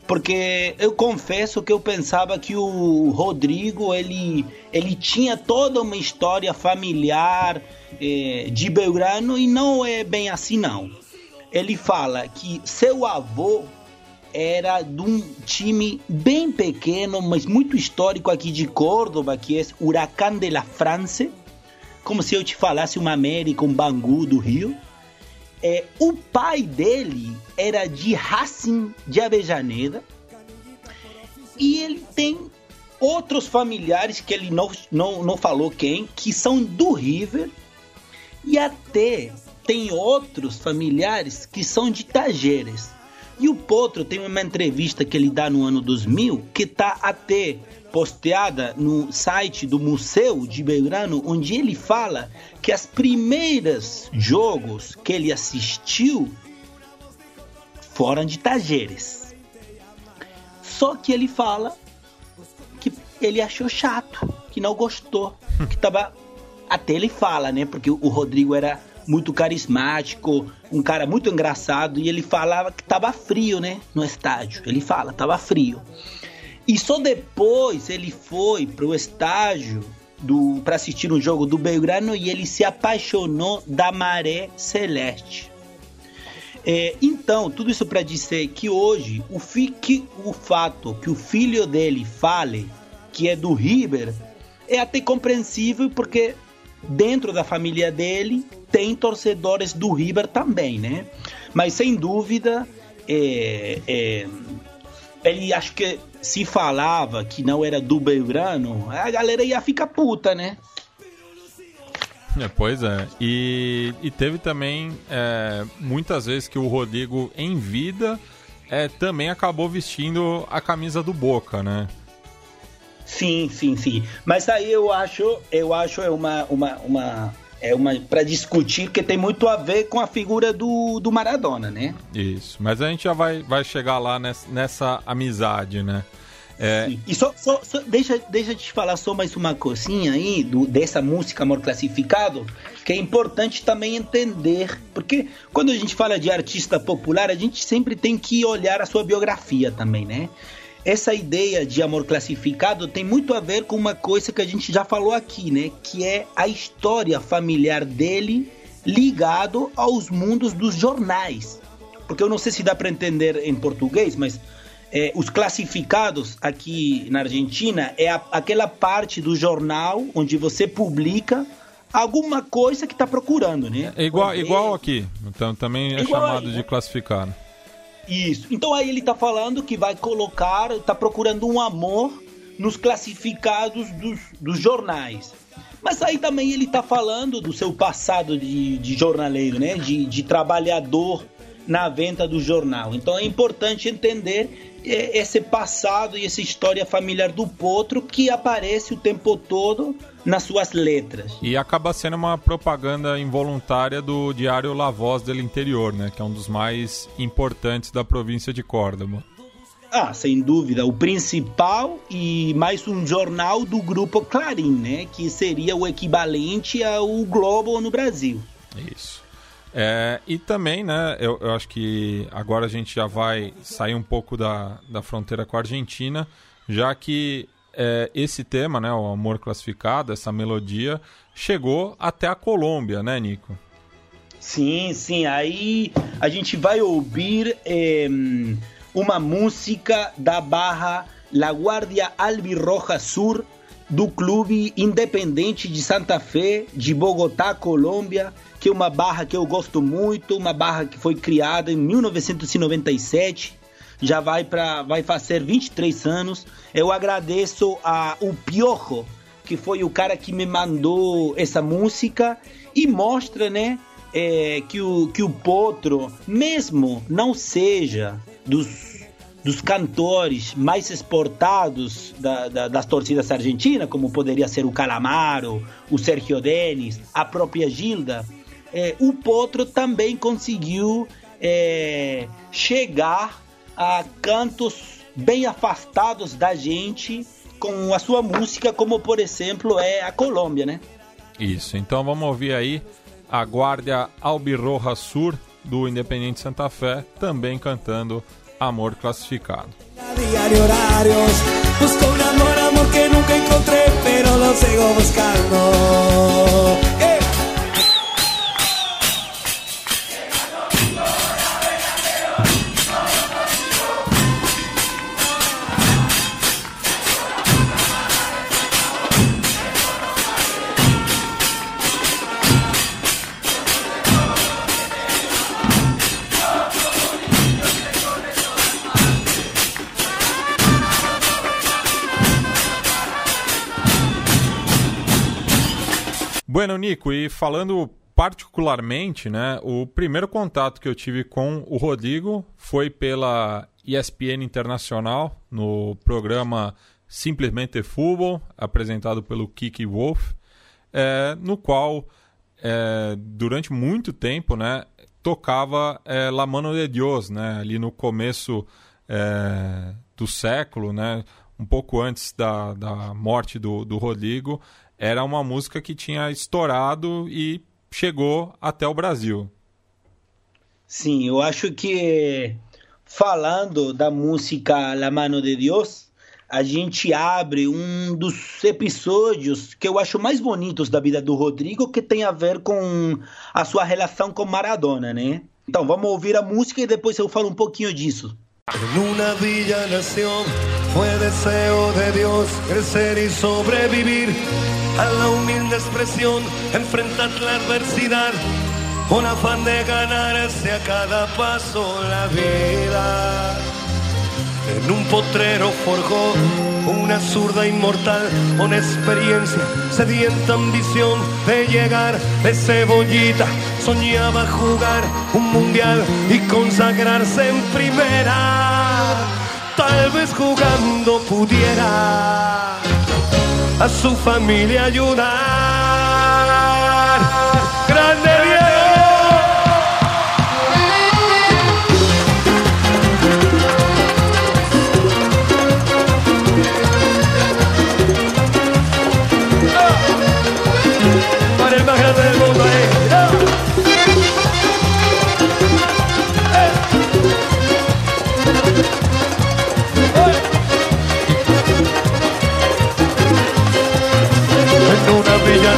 [SPEAKER 3] Porque eu confesso que eu pensava que o Rodrigo ele, ele tinha toda uma história familiar eh, de Belgrano e não é bem assim não. Ele fala que seu avô era de um time bem pequeno, mas muito histórico aqui de Córdoba, que é Huracán de la France, como se eu te falasse uma América, um Bangu do Rio. É, o pai dele era de Racing de Avejaneda e ele tem outros familiares que ele não, não, não falou quem, que são do River e até tem outros familiares que são de Tajeres. E o Potro tem uma entrevista que ele dá no ano 2000 que tá até posteada no site do Museu de Belgrano, onde ele fala que as primeiras jogos que ele assistiu foram de Tajeres. Só que ele fala que ele achou chato, que não gostou, que tava até ele fala, né? Porque o Rodrigo era muito carismático, um cara muito engraçado e ele falava que tava frio, né, no estádio. Ele fala, tava frio. E só depois ele foi pro estádio do para assistir um jogo do Belgrano e ele se apaixonou da Maré Celeste. É, então, tudo isso para dizer que hoje o, fique, o fato que o filho dele fale que é do River é até compreensível porque dentro da família dele tem torcedores do River também, né? Mas sem dúvida, é, é, ele acho que se falava que não era do Belgrano, a galera ia ficar puta, né?
[SPEAKER 2] É, pois é. E, e teve também é, muitas vezes que o Rodrigo, em vida, é, também acabou vestindo a camisa do Boca, né?
[SPEAKER 3] Sim, sim, sim. Mas aí eu acho, eu acho é uma, uma, uma é uma para discutir que tem muito a ver com a figura do, do Maradona, né?
[SPEAKER 2] Isso. Mas a gente já vai, vai chegar lá nessa, nessa amizade, né?
[SPEAKER 3] É... E só, só, só, deixa, deixa eu te falar só mais uma coisinha aí do, dessa música Amor Classificado, que é importante também entender, porque quando a gente fala de artista popular, a gente sempre tem que olhar a sua biografia também, né? essa ideia de amor classificado tem muito a ver com uma coisa que a gente já falou aqui, né? Que é a história familiar dele ligado aos mundos dos jornais. Porque eu não sei se dá para entender em português, mas é, os classificados aqui na Argentina é a, aquela parte do jornal onde você publica alguma coisa que está procurando, né?
[SPEAKER 2] É igual, igual aqui, então também é, é chamado aí, de né? classificado.
[SPEAKER 3] Isso. Então aí ele tá falando que vai colocar, tá procurando um amor nos classificados dos, dos jornais. Mas aí também ele tá falando do seu passado de, de jornaleiro, né? De, de trabalhador na venda do jornal. Então é importante entender é, esse passado e essa história familiar do Potro que aparece o tempo todo nas suas letras.
[SPEAKER 2] E acaba sendo uma propaganda involuntária do diário La Voz del Interior, né, que é um dos mais importantes da província de Córdoba.
[SPEAKER 3] Ah, sem dúvida, o principal e mais um jornal do grupo Clarim, né? Que seria o equivalente ao Globo no Brasil.
[SPEAKER 2] Isso. É, e também, né, eu, eu, acho que agora a gente já vai sair um pouco da, da fronteira com a Argentina, já que é, esse tema, né, o amor classificado, essa melodia, chegou até a Colômbia, né, Nico?
[SPEAKER 3] Sim, sim. Aí a gente vai ouvir é, uma música da barra La Guardia Albirroja Sur do Clube Independente de Santa Fé, de Bogotá, Colômbia, que é uma barra que eu gosto muito, uma barra que foi criada em 1997, já vai para vai fazer 23 anos. Eu agradeço a o Piojo, que foi o cara que me mandou essa música e mostra, né, é, que o que o Potro, mesmo não seja dos dos cantores mais exportados da, da, das torcidas argentinas, como poderia ser o Calamaro, o Sergio Denis, a própria Gilda, é, o Potro também conseguiu é, chegar a cantos bem afastados da gente com a sua música, como por exemplo é a Colômbia, né?
[SPEAKER 2] Isso, então vamos ouvir aí a Guardia Albirroja Sur do Independente Santa Fé, também cantando Amor Classificado.
[SPEAKER 1] Busco un amor, amor que nunca encontré, pero lo sigo buscando.
[SPEAKER 2] Bueno, Nico, e falando particularmente, né, o primeiro contato que eu tive com o Rodrigo foi pela ESPN Internacional, no programa Simplesmente Futebol, apresentado pelo Kiki Wolf, é, no qual, é, durante muito tempo, né, tocava é, La Mano de Dios, né, ali no começo é, do século, né, um pouco antes da, da morte do, do Rodrigo, era uma música que tinha estourado e chegou até o Brasil.
[SPEAKER 3] Sim, eu acho que falando da música La Mano de Deus, a gente abre um dos episódios que eu acho mais bonitos da vida do Rodrigo, que tem a ver com a sua relação com Maradona, né? Então vamos ouvir a música e depois eu falo um pouquinho disso.
[SPEAKER 1] En una villa nació, fue deseo de Dios crecer y sobrevivir a la humilde expresión, enfrentar la adversidad, con afán de ganarse a cada paso la vida. En un potrero forjó una zurda inmortal con experiencia, sedienta ambición de llegar de cebollita. Soñaba jugar un mundial y consagrarse en primera. Tal vez jugando pudiera a su familia ayudar. Grande Diego. Para el más grande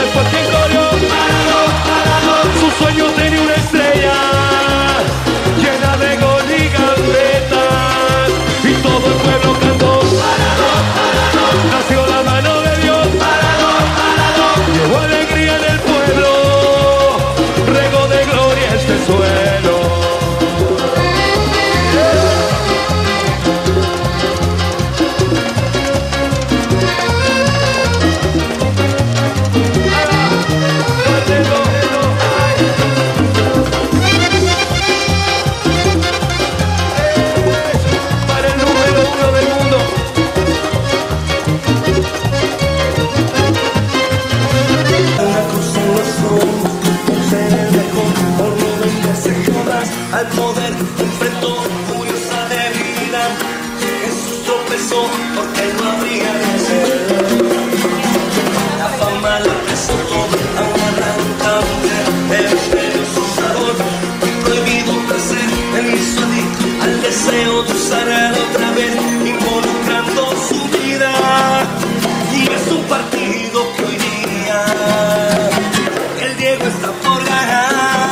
[SPEAKER 1] La 12 involucrando su vida. Y es un partido que hoy día el Diego está por ganar.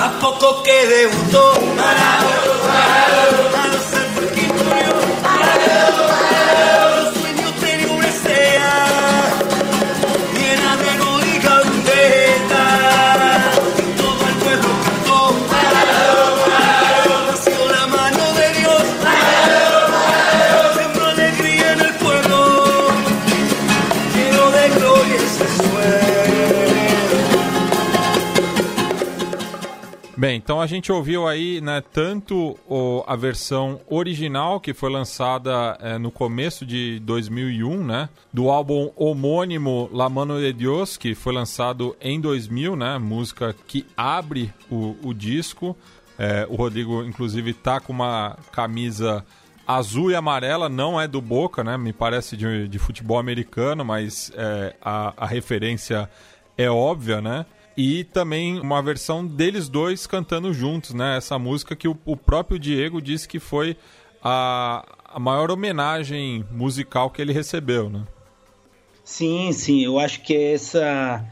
[SPEAKER 1] A poco que debutó
[SPEAKER 2] Bem, então a gente ouviu aí né, tanto o, a versão original que foi lançada é, no começo de 2001, né, do álbum homônimo La Mano de Dios, que foi lançado em 2000, né, música que abre o, o disco. É, o Rodrigo, inclusive, tá com uma camisa azul e amarela, não é do Boca, né, me parece de, de futebol americano, mas é, a, a referência é óbvia, né? E também uma versão deles dois cantando juntos, né? Essa música que o, o próprio Diego disse que foi a, a maior homenagem musical que ele recebeu, né?
[SPEAKER 3] Sim, sim, eu acho que essa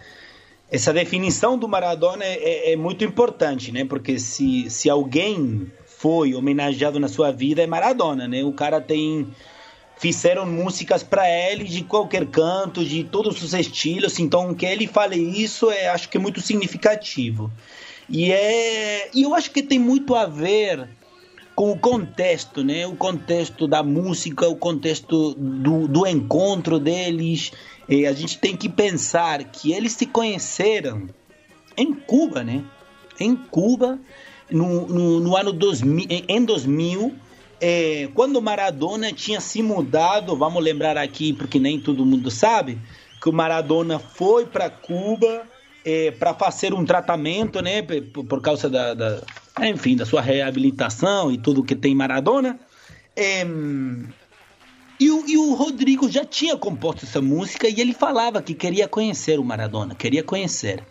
[SPEAKER 3] essa definição do Maradona é, é, é muito importante, né? Porque se, se alguém foi homenageado na sua vida é Maradona, né? O cara tem fizeram músicas para ele de qualquer canto, de todos os estilos, então que ele fale isso é acho que é muito significativo. E é, e eu acho que tem muito a ver com o contexto, né? O contexto da música, o contexto do, do encontro deles. E a gente tem que pensar que eles se conheceram em Cuba, né? Em Cuba, no, no, no ano 2000, em 2000 é, quando Maradona tinha se mudado, vamos lembrar aqui, porque nem todo mundo sabe, que o Maradona foi para Cuba é, para fazer um tratamento, né, por, por causa da, da, enfim, da sua reabilitação e tudo que tem Maradona. É, e o, e o Rodrigo já tinha composto essa música e ele falava que queria conhecer o Maradona, queria conhecer.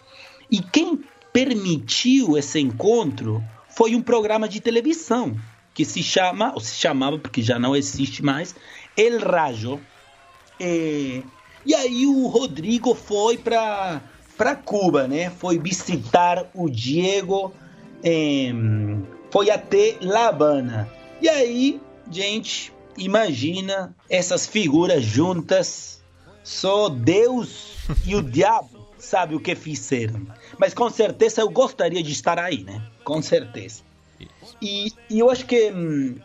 [SPEAKER 3] E quem permitiu esse encontro foi um programa de televisão que se chama, ou se chamava, porque já não existe mais, El Rajo. É, e aí o Rodrigo foi para para Cuba, né? Foi visitar o Diego, é, foi até La Habana. E aí, gente, imagina essas figuras juntas, só Deus e o diabo sabe o que fizeram. Mas com certeza eu gostaria de estar aí, né? Com certeza. E, e eu acho que. Hum,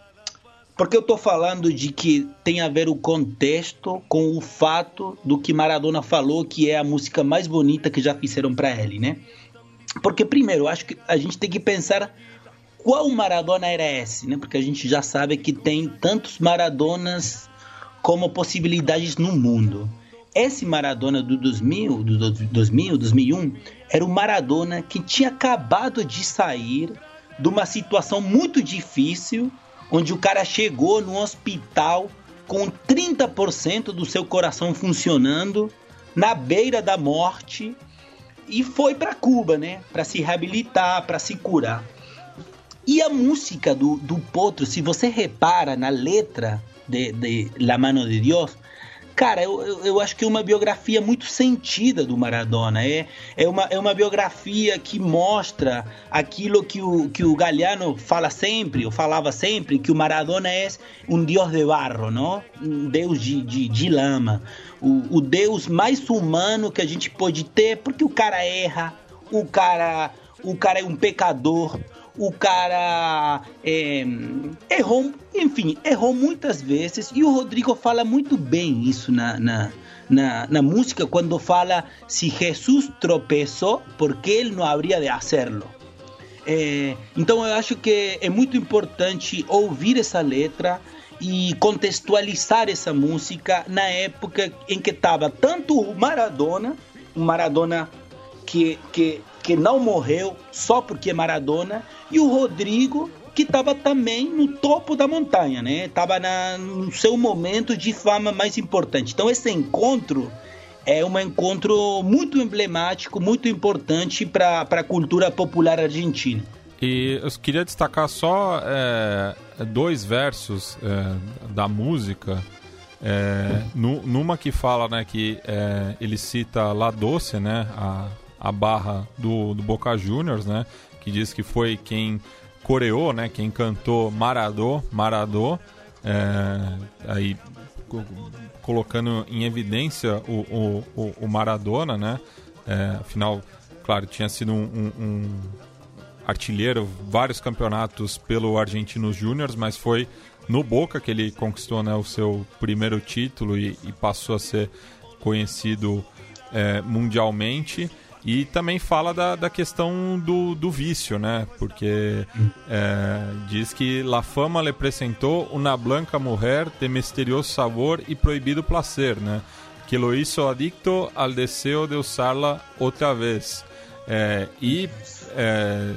[SPEAKER 3] porque eu estou falando de que tem a ver o contexto com o fato do que Maradona falou que é a música mais bonita que já fizeram para ele, né? Porque primeiro, eu acho que a gente tem que pensar qual Maradona era esse, né? Porque a gente já sabe que tem tantos Maradonas como possibilidades no mundo. Esse Maradona do 2000, do 2000, 2001, era o Maradona que tinha acabado de sair de uma situação muito difícil, onde o cara chegou no hospital com 30% do seu coração funcionando, na beira da morte, e foi para Cuba, né? Para se reabilitar, para se curar. E a música do, do Potro, se você repara na letra de, de La Mano de Dios, Cara, eu, eu, eu, acho que é uma biografia muito sentida do Maradona. É, é, uma, é uma biografia que mostra aquilo que o, que o Galliano fala sempre, ou falava sempre, que o Maradona é um deus de barro, não? um deus de, de, de lama. O, o deus mais humano que a gente pode ter, porque o cara erra, o cara, o cara é um pecador, o cara é, errou, enfim, errou muitas vezes e o Rodrigo fala muito bem isso na, na, na, na música quando fala se Jesus tropeçou, porque ele não haveria de hacerlo. É, então eu acho que é muito importante ouvir essa letra e contextualizar essa música na época em que estava tanto o Maradona, o Maradona que, que que não morreu só porque Maradona, e o Rodrigo, que estava também no topo da montanha, né? Estava no seu momento de fama mais importante. Então esse encontro é um encontro muito emblemático, muito importante para a cultura popular argentina.
[SPEAKER 2] E eu queria destacar só é, dois versos é, da música. É, numa que fala né, que é, ele cita La Doce, né, a, a barra do, do Boca Juniors, né, que diz que foi quem coreou, né, quem cantou Maradô, Maradô, é, aí colocando em evidência o, o, o Maradona, né, é, afinal, claro, tinha sido um, um, um artilheiro, vários campeonatos pelo Argentinos Júniors, mas foi no Boca que ele conquistou né, o seu primeiro título e, e passou a ser conhecido é, mundialmente. E também fala da, da questão do, do vício, né? Porque é, diz que La Fama le apresentou uma blanca mulher de misterioso sabor e proibido placer, né? Que lo hizo adicto al deseo de usarla outra vez. É, e é,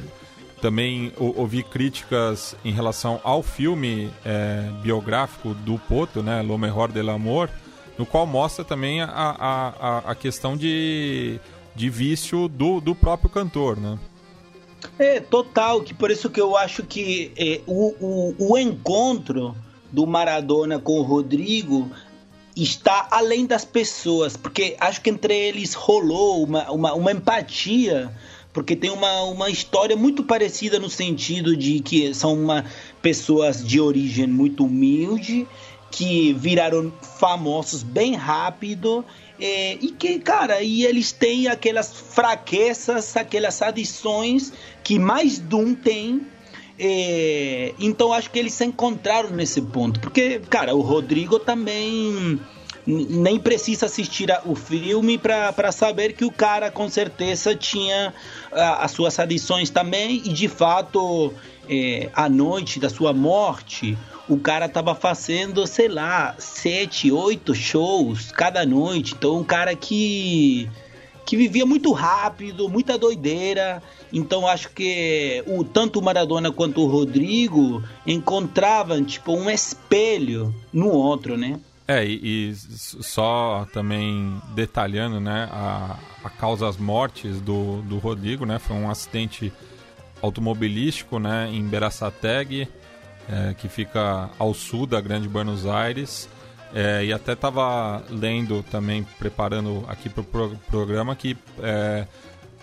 [SPEAKER 2] também ouvi críticas em relação ao filme é, biográfico do Poto, né, Lo Mejor del Amor, no qual mostra também a, a, a questão de, de vício do, do próprio cantor, né?
[SPEAKER 3] É, total, que por isso que eu acho que é, o, o, o encontro do Maradona com o Rodrigo está além das pessoas, porque acho que entre eles rolou uma, uma, uma empatia porque tem uma, uma história muito parecida no sentido de que são uma, pessoas de origem muito humilde que viraram famosos bem rápido é, e que, cara, e eles têm aquelas fraquezas, aquelas adições que mais de um tem. É, então acho que eles se encontraram nesse ponto. Porque, cara, o Rodrigo também nem precisa assistir o filme para saber que o cara com certeza tinha as suas adições também e de fato é, a noite da sua morte o cara tava fazendo sei lá sete oito shows cada noite. Então um cara que que vivia muito rápido muita doideira. Então acho que o tanto o Maradona quanto o Rodrigo encontravam tipo um espelho no outro né?
[SPEAKER 2] É, e, e, só também detalhando, né, a, a causa das mortes do, do Rodrigo, né, foi um acidente automobilístico, né, em Beraçateg, é, que fica ao sul da Grande Buenos Aires, é, e até estava lendo também, preparando aqui para o pro, programa, que é,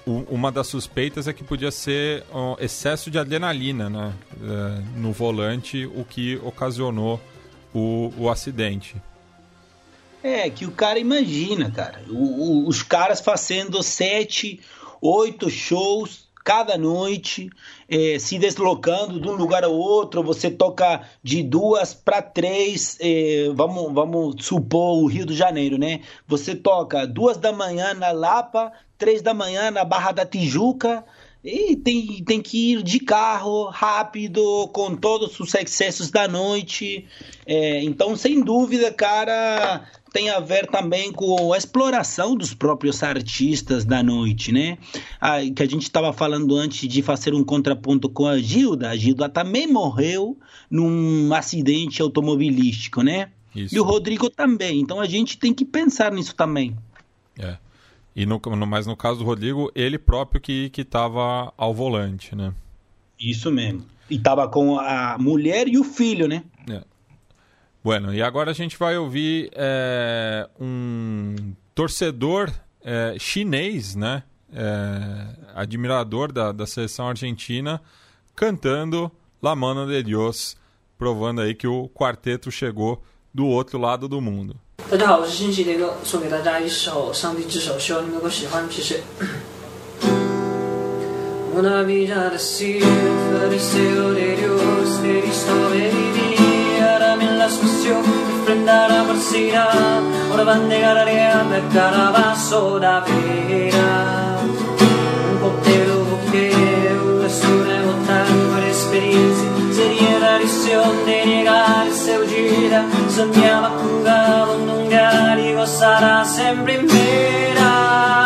[SPEAKER 2] uma das suspeitas é que podia ser um excesso de adrenalina né, é, no volante, o que ocasionou o, o acidente.
[SPEAKER 3] É, que o cara imagina, cara. O, o, os caras fazendo sete, oito shows cada noite, é, se deslocando de um lugar ao outro. Você toca de duas para três, é, vamos, vamos supor o Rio de Janeiro, né? Você toca duas da manhã na Lapa, três da manhã na Barra da Tijuca. E tem, tem que ir de carro, rápido, com todos os excessos da noite. É, então, sem dúvida, cara, tem a ver também com a exploração dos próprios artistas da noite, né? Ah, que a gente estava falando antes de fazer um contraponto com a Gilda. A Gilda também morreu num acidente automobilístico, né? Isso. E o Rodrigo também. Então a gente tem que pensar nisso também.
[SPEAKER 2] É. E no, mas no caso do Rodrigo, ele próprio que estava ao volante, né?
[SPEAKER 3] Isso mesmo. E estava com a mulher e o filho, né?
[SPEAKER 2] É. Bueno, e agora a gente vai ouvir é, um torcedor é, chinês, né? É, admirador da, da seleção argentina, cantando La Mano de Dios, provando aí que o quarteto chegou do outro lado do mundo. 大家好，我是新奇的哥，送给大家一首《上帝之手》，希望你们能够喜欢，谢谢。Una vida de cielo, deseo de Dios, de Cristo de vivir. también la sucio y frente a la ahora van de galería de carabazo la vera un cóctel buqueo es una botan per esperienza sería la visión de negar seu gira soñaba jugaba un lugar y gozará en primera.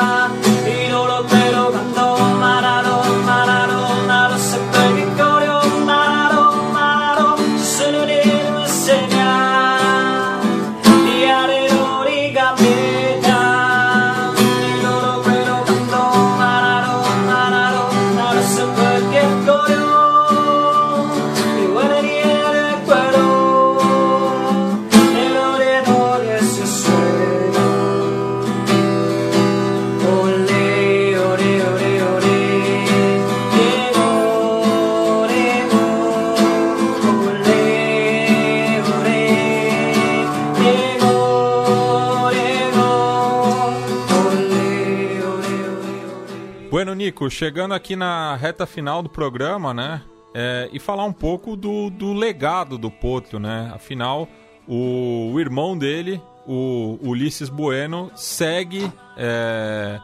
[SPEAKER 2] Nico, chegando aqui na reta final do programa, né? É, e falar um pouco do, do legado do Potro, né? Afinal, o, o irmão dele, o Ulisses Bueno, segue é,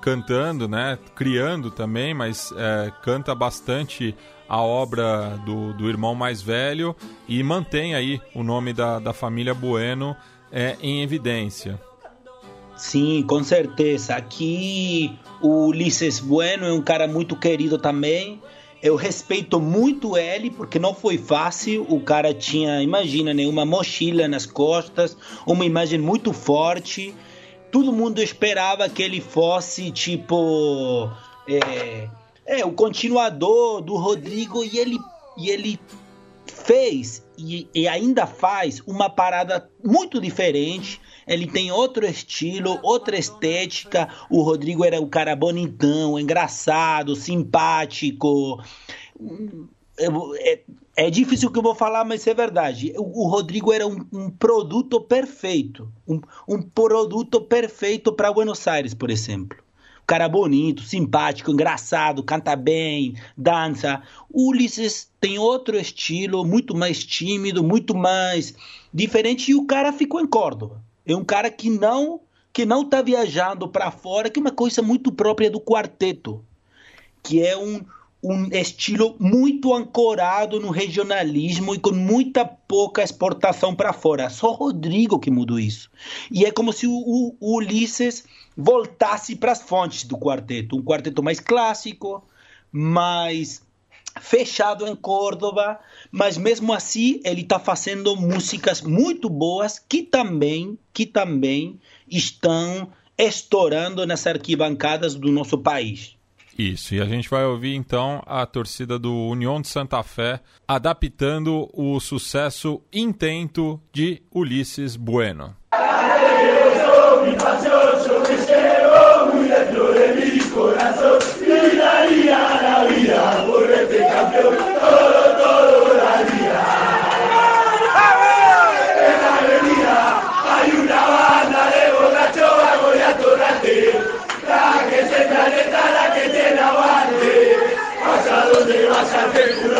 [SPEAKER 2] cantando, né? Criando também, mas é, canta bastante a obra do, do irmão mais velho e mantém aí o nome da, da família Bueno é, em evidência.
[SPEAKER 3] Sim, com certeza. Aqui o Ulisses Bueno é um cara muito querido também. Eu respeito muito ele porque não foi fácil. O cara tinha, imagina, né, uma mochila nas costas, uma imagem muito forte. Todo mundo esperava que ele fosse tipo é, é o continuador do Rodrigo e ele e ele fez e, e ainda faz uma parada muito diferente ele tem outro estilo, outra estética. O Rodrigo era um cara bonitão, engraçado, simpático. É, é difícil o que eu vou falar, mas é verdade. O, o Rodrigo era um, um produto perfeito. Um, um produto perfeito para Buenos Aires, por exemplo cara bonito, simpático, engraçado, canta bem, dança. O Ulisses tem outro estilo, muito mais tímido, muito mais diferente, e o cara ficou em Córdoba. É um cara que não que não está viajando para fora, que é uma coisa muito própria do quarteto, que é um, um estilo muito ancorado no regionalismo e com muita pouca exportação para fora. Só Rodrigo que mudou isso. E é como se o, o Ulisses voltasse para as fontes do quarteto, um quarteto mais clássico, mais fechado em Córdoba, mas mesmo assim ele está fazendo músicas muito boas que também, que também estão estourando nas arquibancadas do nosso país.
[SPEAKER 2] Isso, e a gente vai ouvir então a torcida do União de Santa Fé adaptando o sucesso Intento de Ulisses Bueno.
[SPEAKER 7] campeón
[SPEAKER 2] todo, todo la vida. En la avenida hay una banda de borrachos vagos y atorrantes. La que se planeta, la que te la bande. Vas a donde vas a te curar.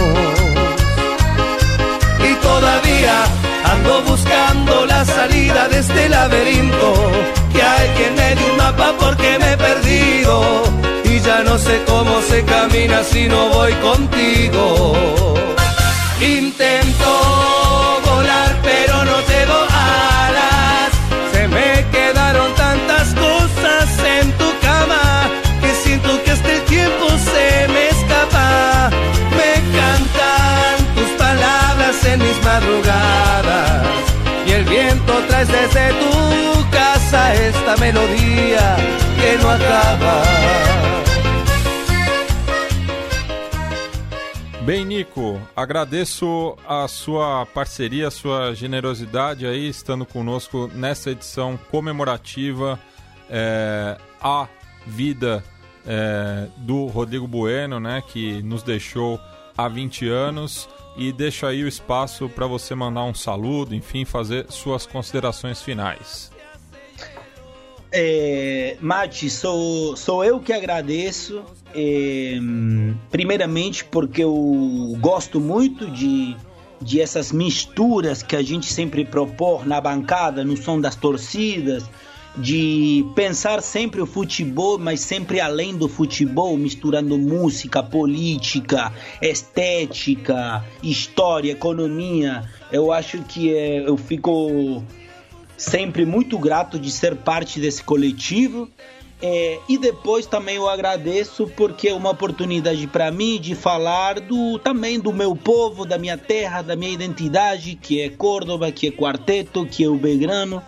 [SPEAKER 7] Ando buscando la salida de este laberinto que alguien me dé un mapa porque me he perdido y ya no sé cómo se camina si no voy contigo. Intento madrugadas y el viento trae desde tu esta melodía que no acaba.
[SPEAKER 2] Bem, Nico, agradeço a sua parceria, a sua generosidade aí, estando conosco nessa edição comemorativa é, vida é, do Rodrigo Bueno, né, que nos deixou há 20 anos. E deixo aí o espaço para você mandar um saludo, enfim, fazer suas considerações finais.
[SPEAKER 3] É, Mati, sou, sou eu que agradeço. É, primeiramente porque eu gosto muito de, de essas misturas que a gente sempre propõe na bancada, no som das torcidas. De pensar sempre o futebol, mas sempre além do futebol, misturando música, política, estética, história, economia. Eu acho que é, eu fico sempre muito grato de ser parte desse coletivo. É, e depois também eu agradeço porque é uma oportunidade para mim de falar do também do meu povo, da minha terra, da minha identidade, que é Córdoba, que é Quarteto, que é o Belgrano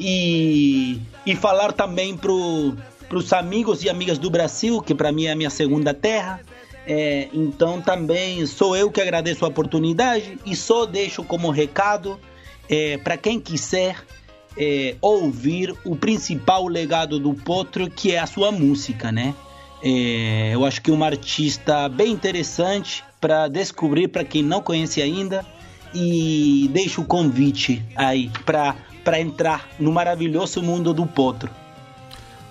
[SPEAKER 3] e, e falar também para os amigos e amigas do Brasil, que para mim é a minha segunda terra. É, então também sou eu que agradeço a oportunidade e só deixo como recado é, para quem quiser é, ouvir o principal legado do Potro, que é a sua música, né? É, eu acho que é um artista bem interessante para descobrir para quem não conhece ainda e deixo o convite aí para para entrar no maravilhoso mundo do potro.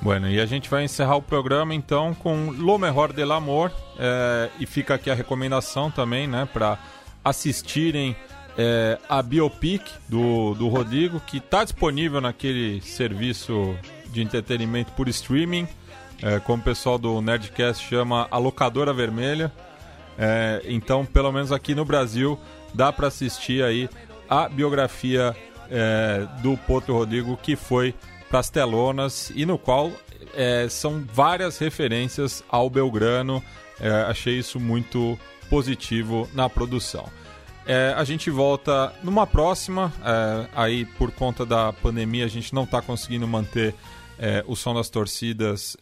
[SPEAKER 1] Bueno, e a gente vai encerrar o programa então com Lo Mejor del Amor é, e fica aqui a recomendação também, né, para assistirem é, a biopic do, do Rodrigo, que está disponível naquele serviço de entretenimento por streaming, é, como o pessoal do Nerdcast chama a locadora vermelha. Então, pelo menos aqui no Brasil, dá para assistir aí a biografia é, do Potro Rodrigo que foi para as telonas e no qual é, são várias referências ao Belgrano. É, achei isso muito positivo na produção. É, a gente volta numa próxima. É, aí, por conta da pandemia, a gente não está conseguindo manter é, o som das torcidas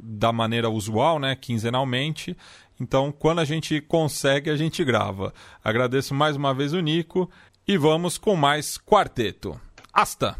[SPEAKER 1] da maneira usual, né, quinzenalmente. Então, quando a gente consegue, a gente grava. Agradeço mais uma vez o Nico e vamos com mais quarteto. Asta!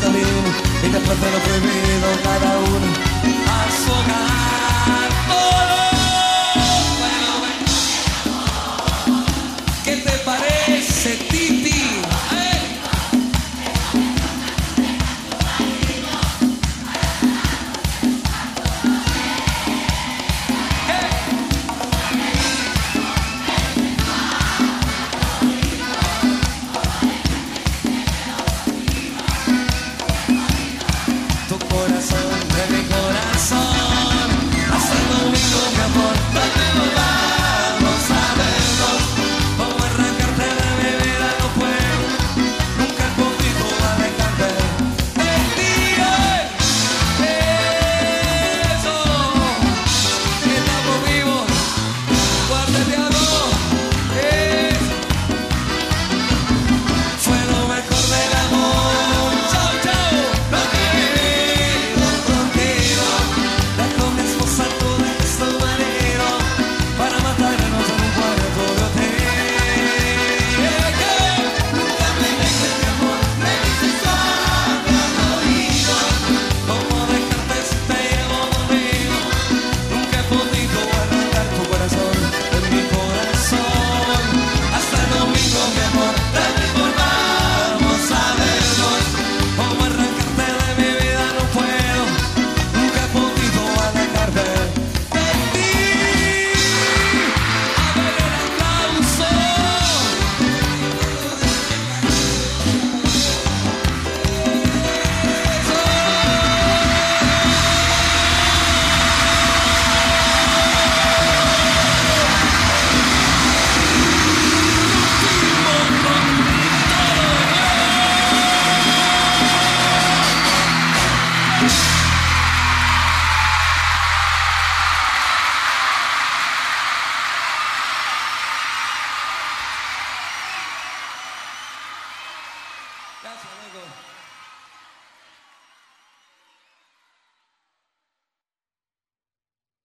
[SPEAKER 8] caminos y que el placer prohibido cada uno a su hogar.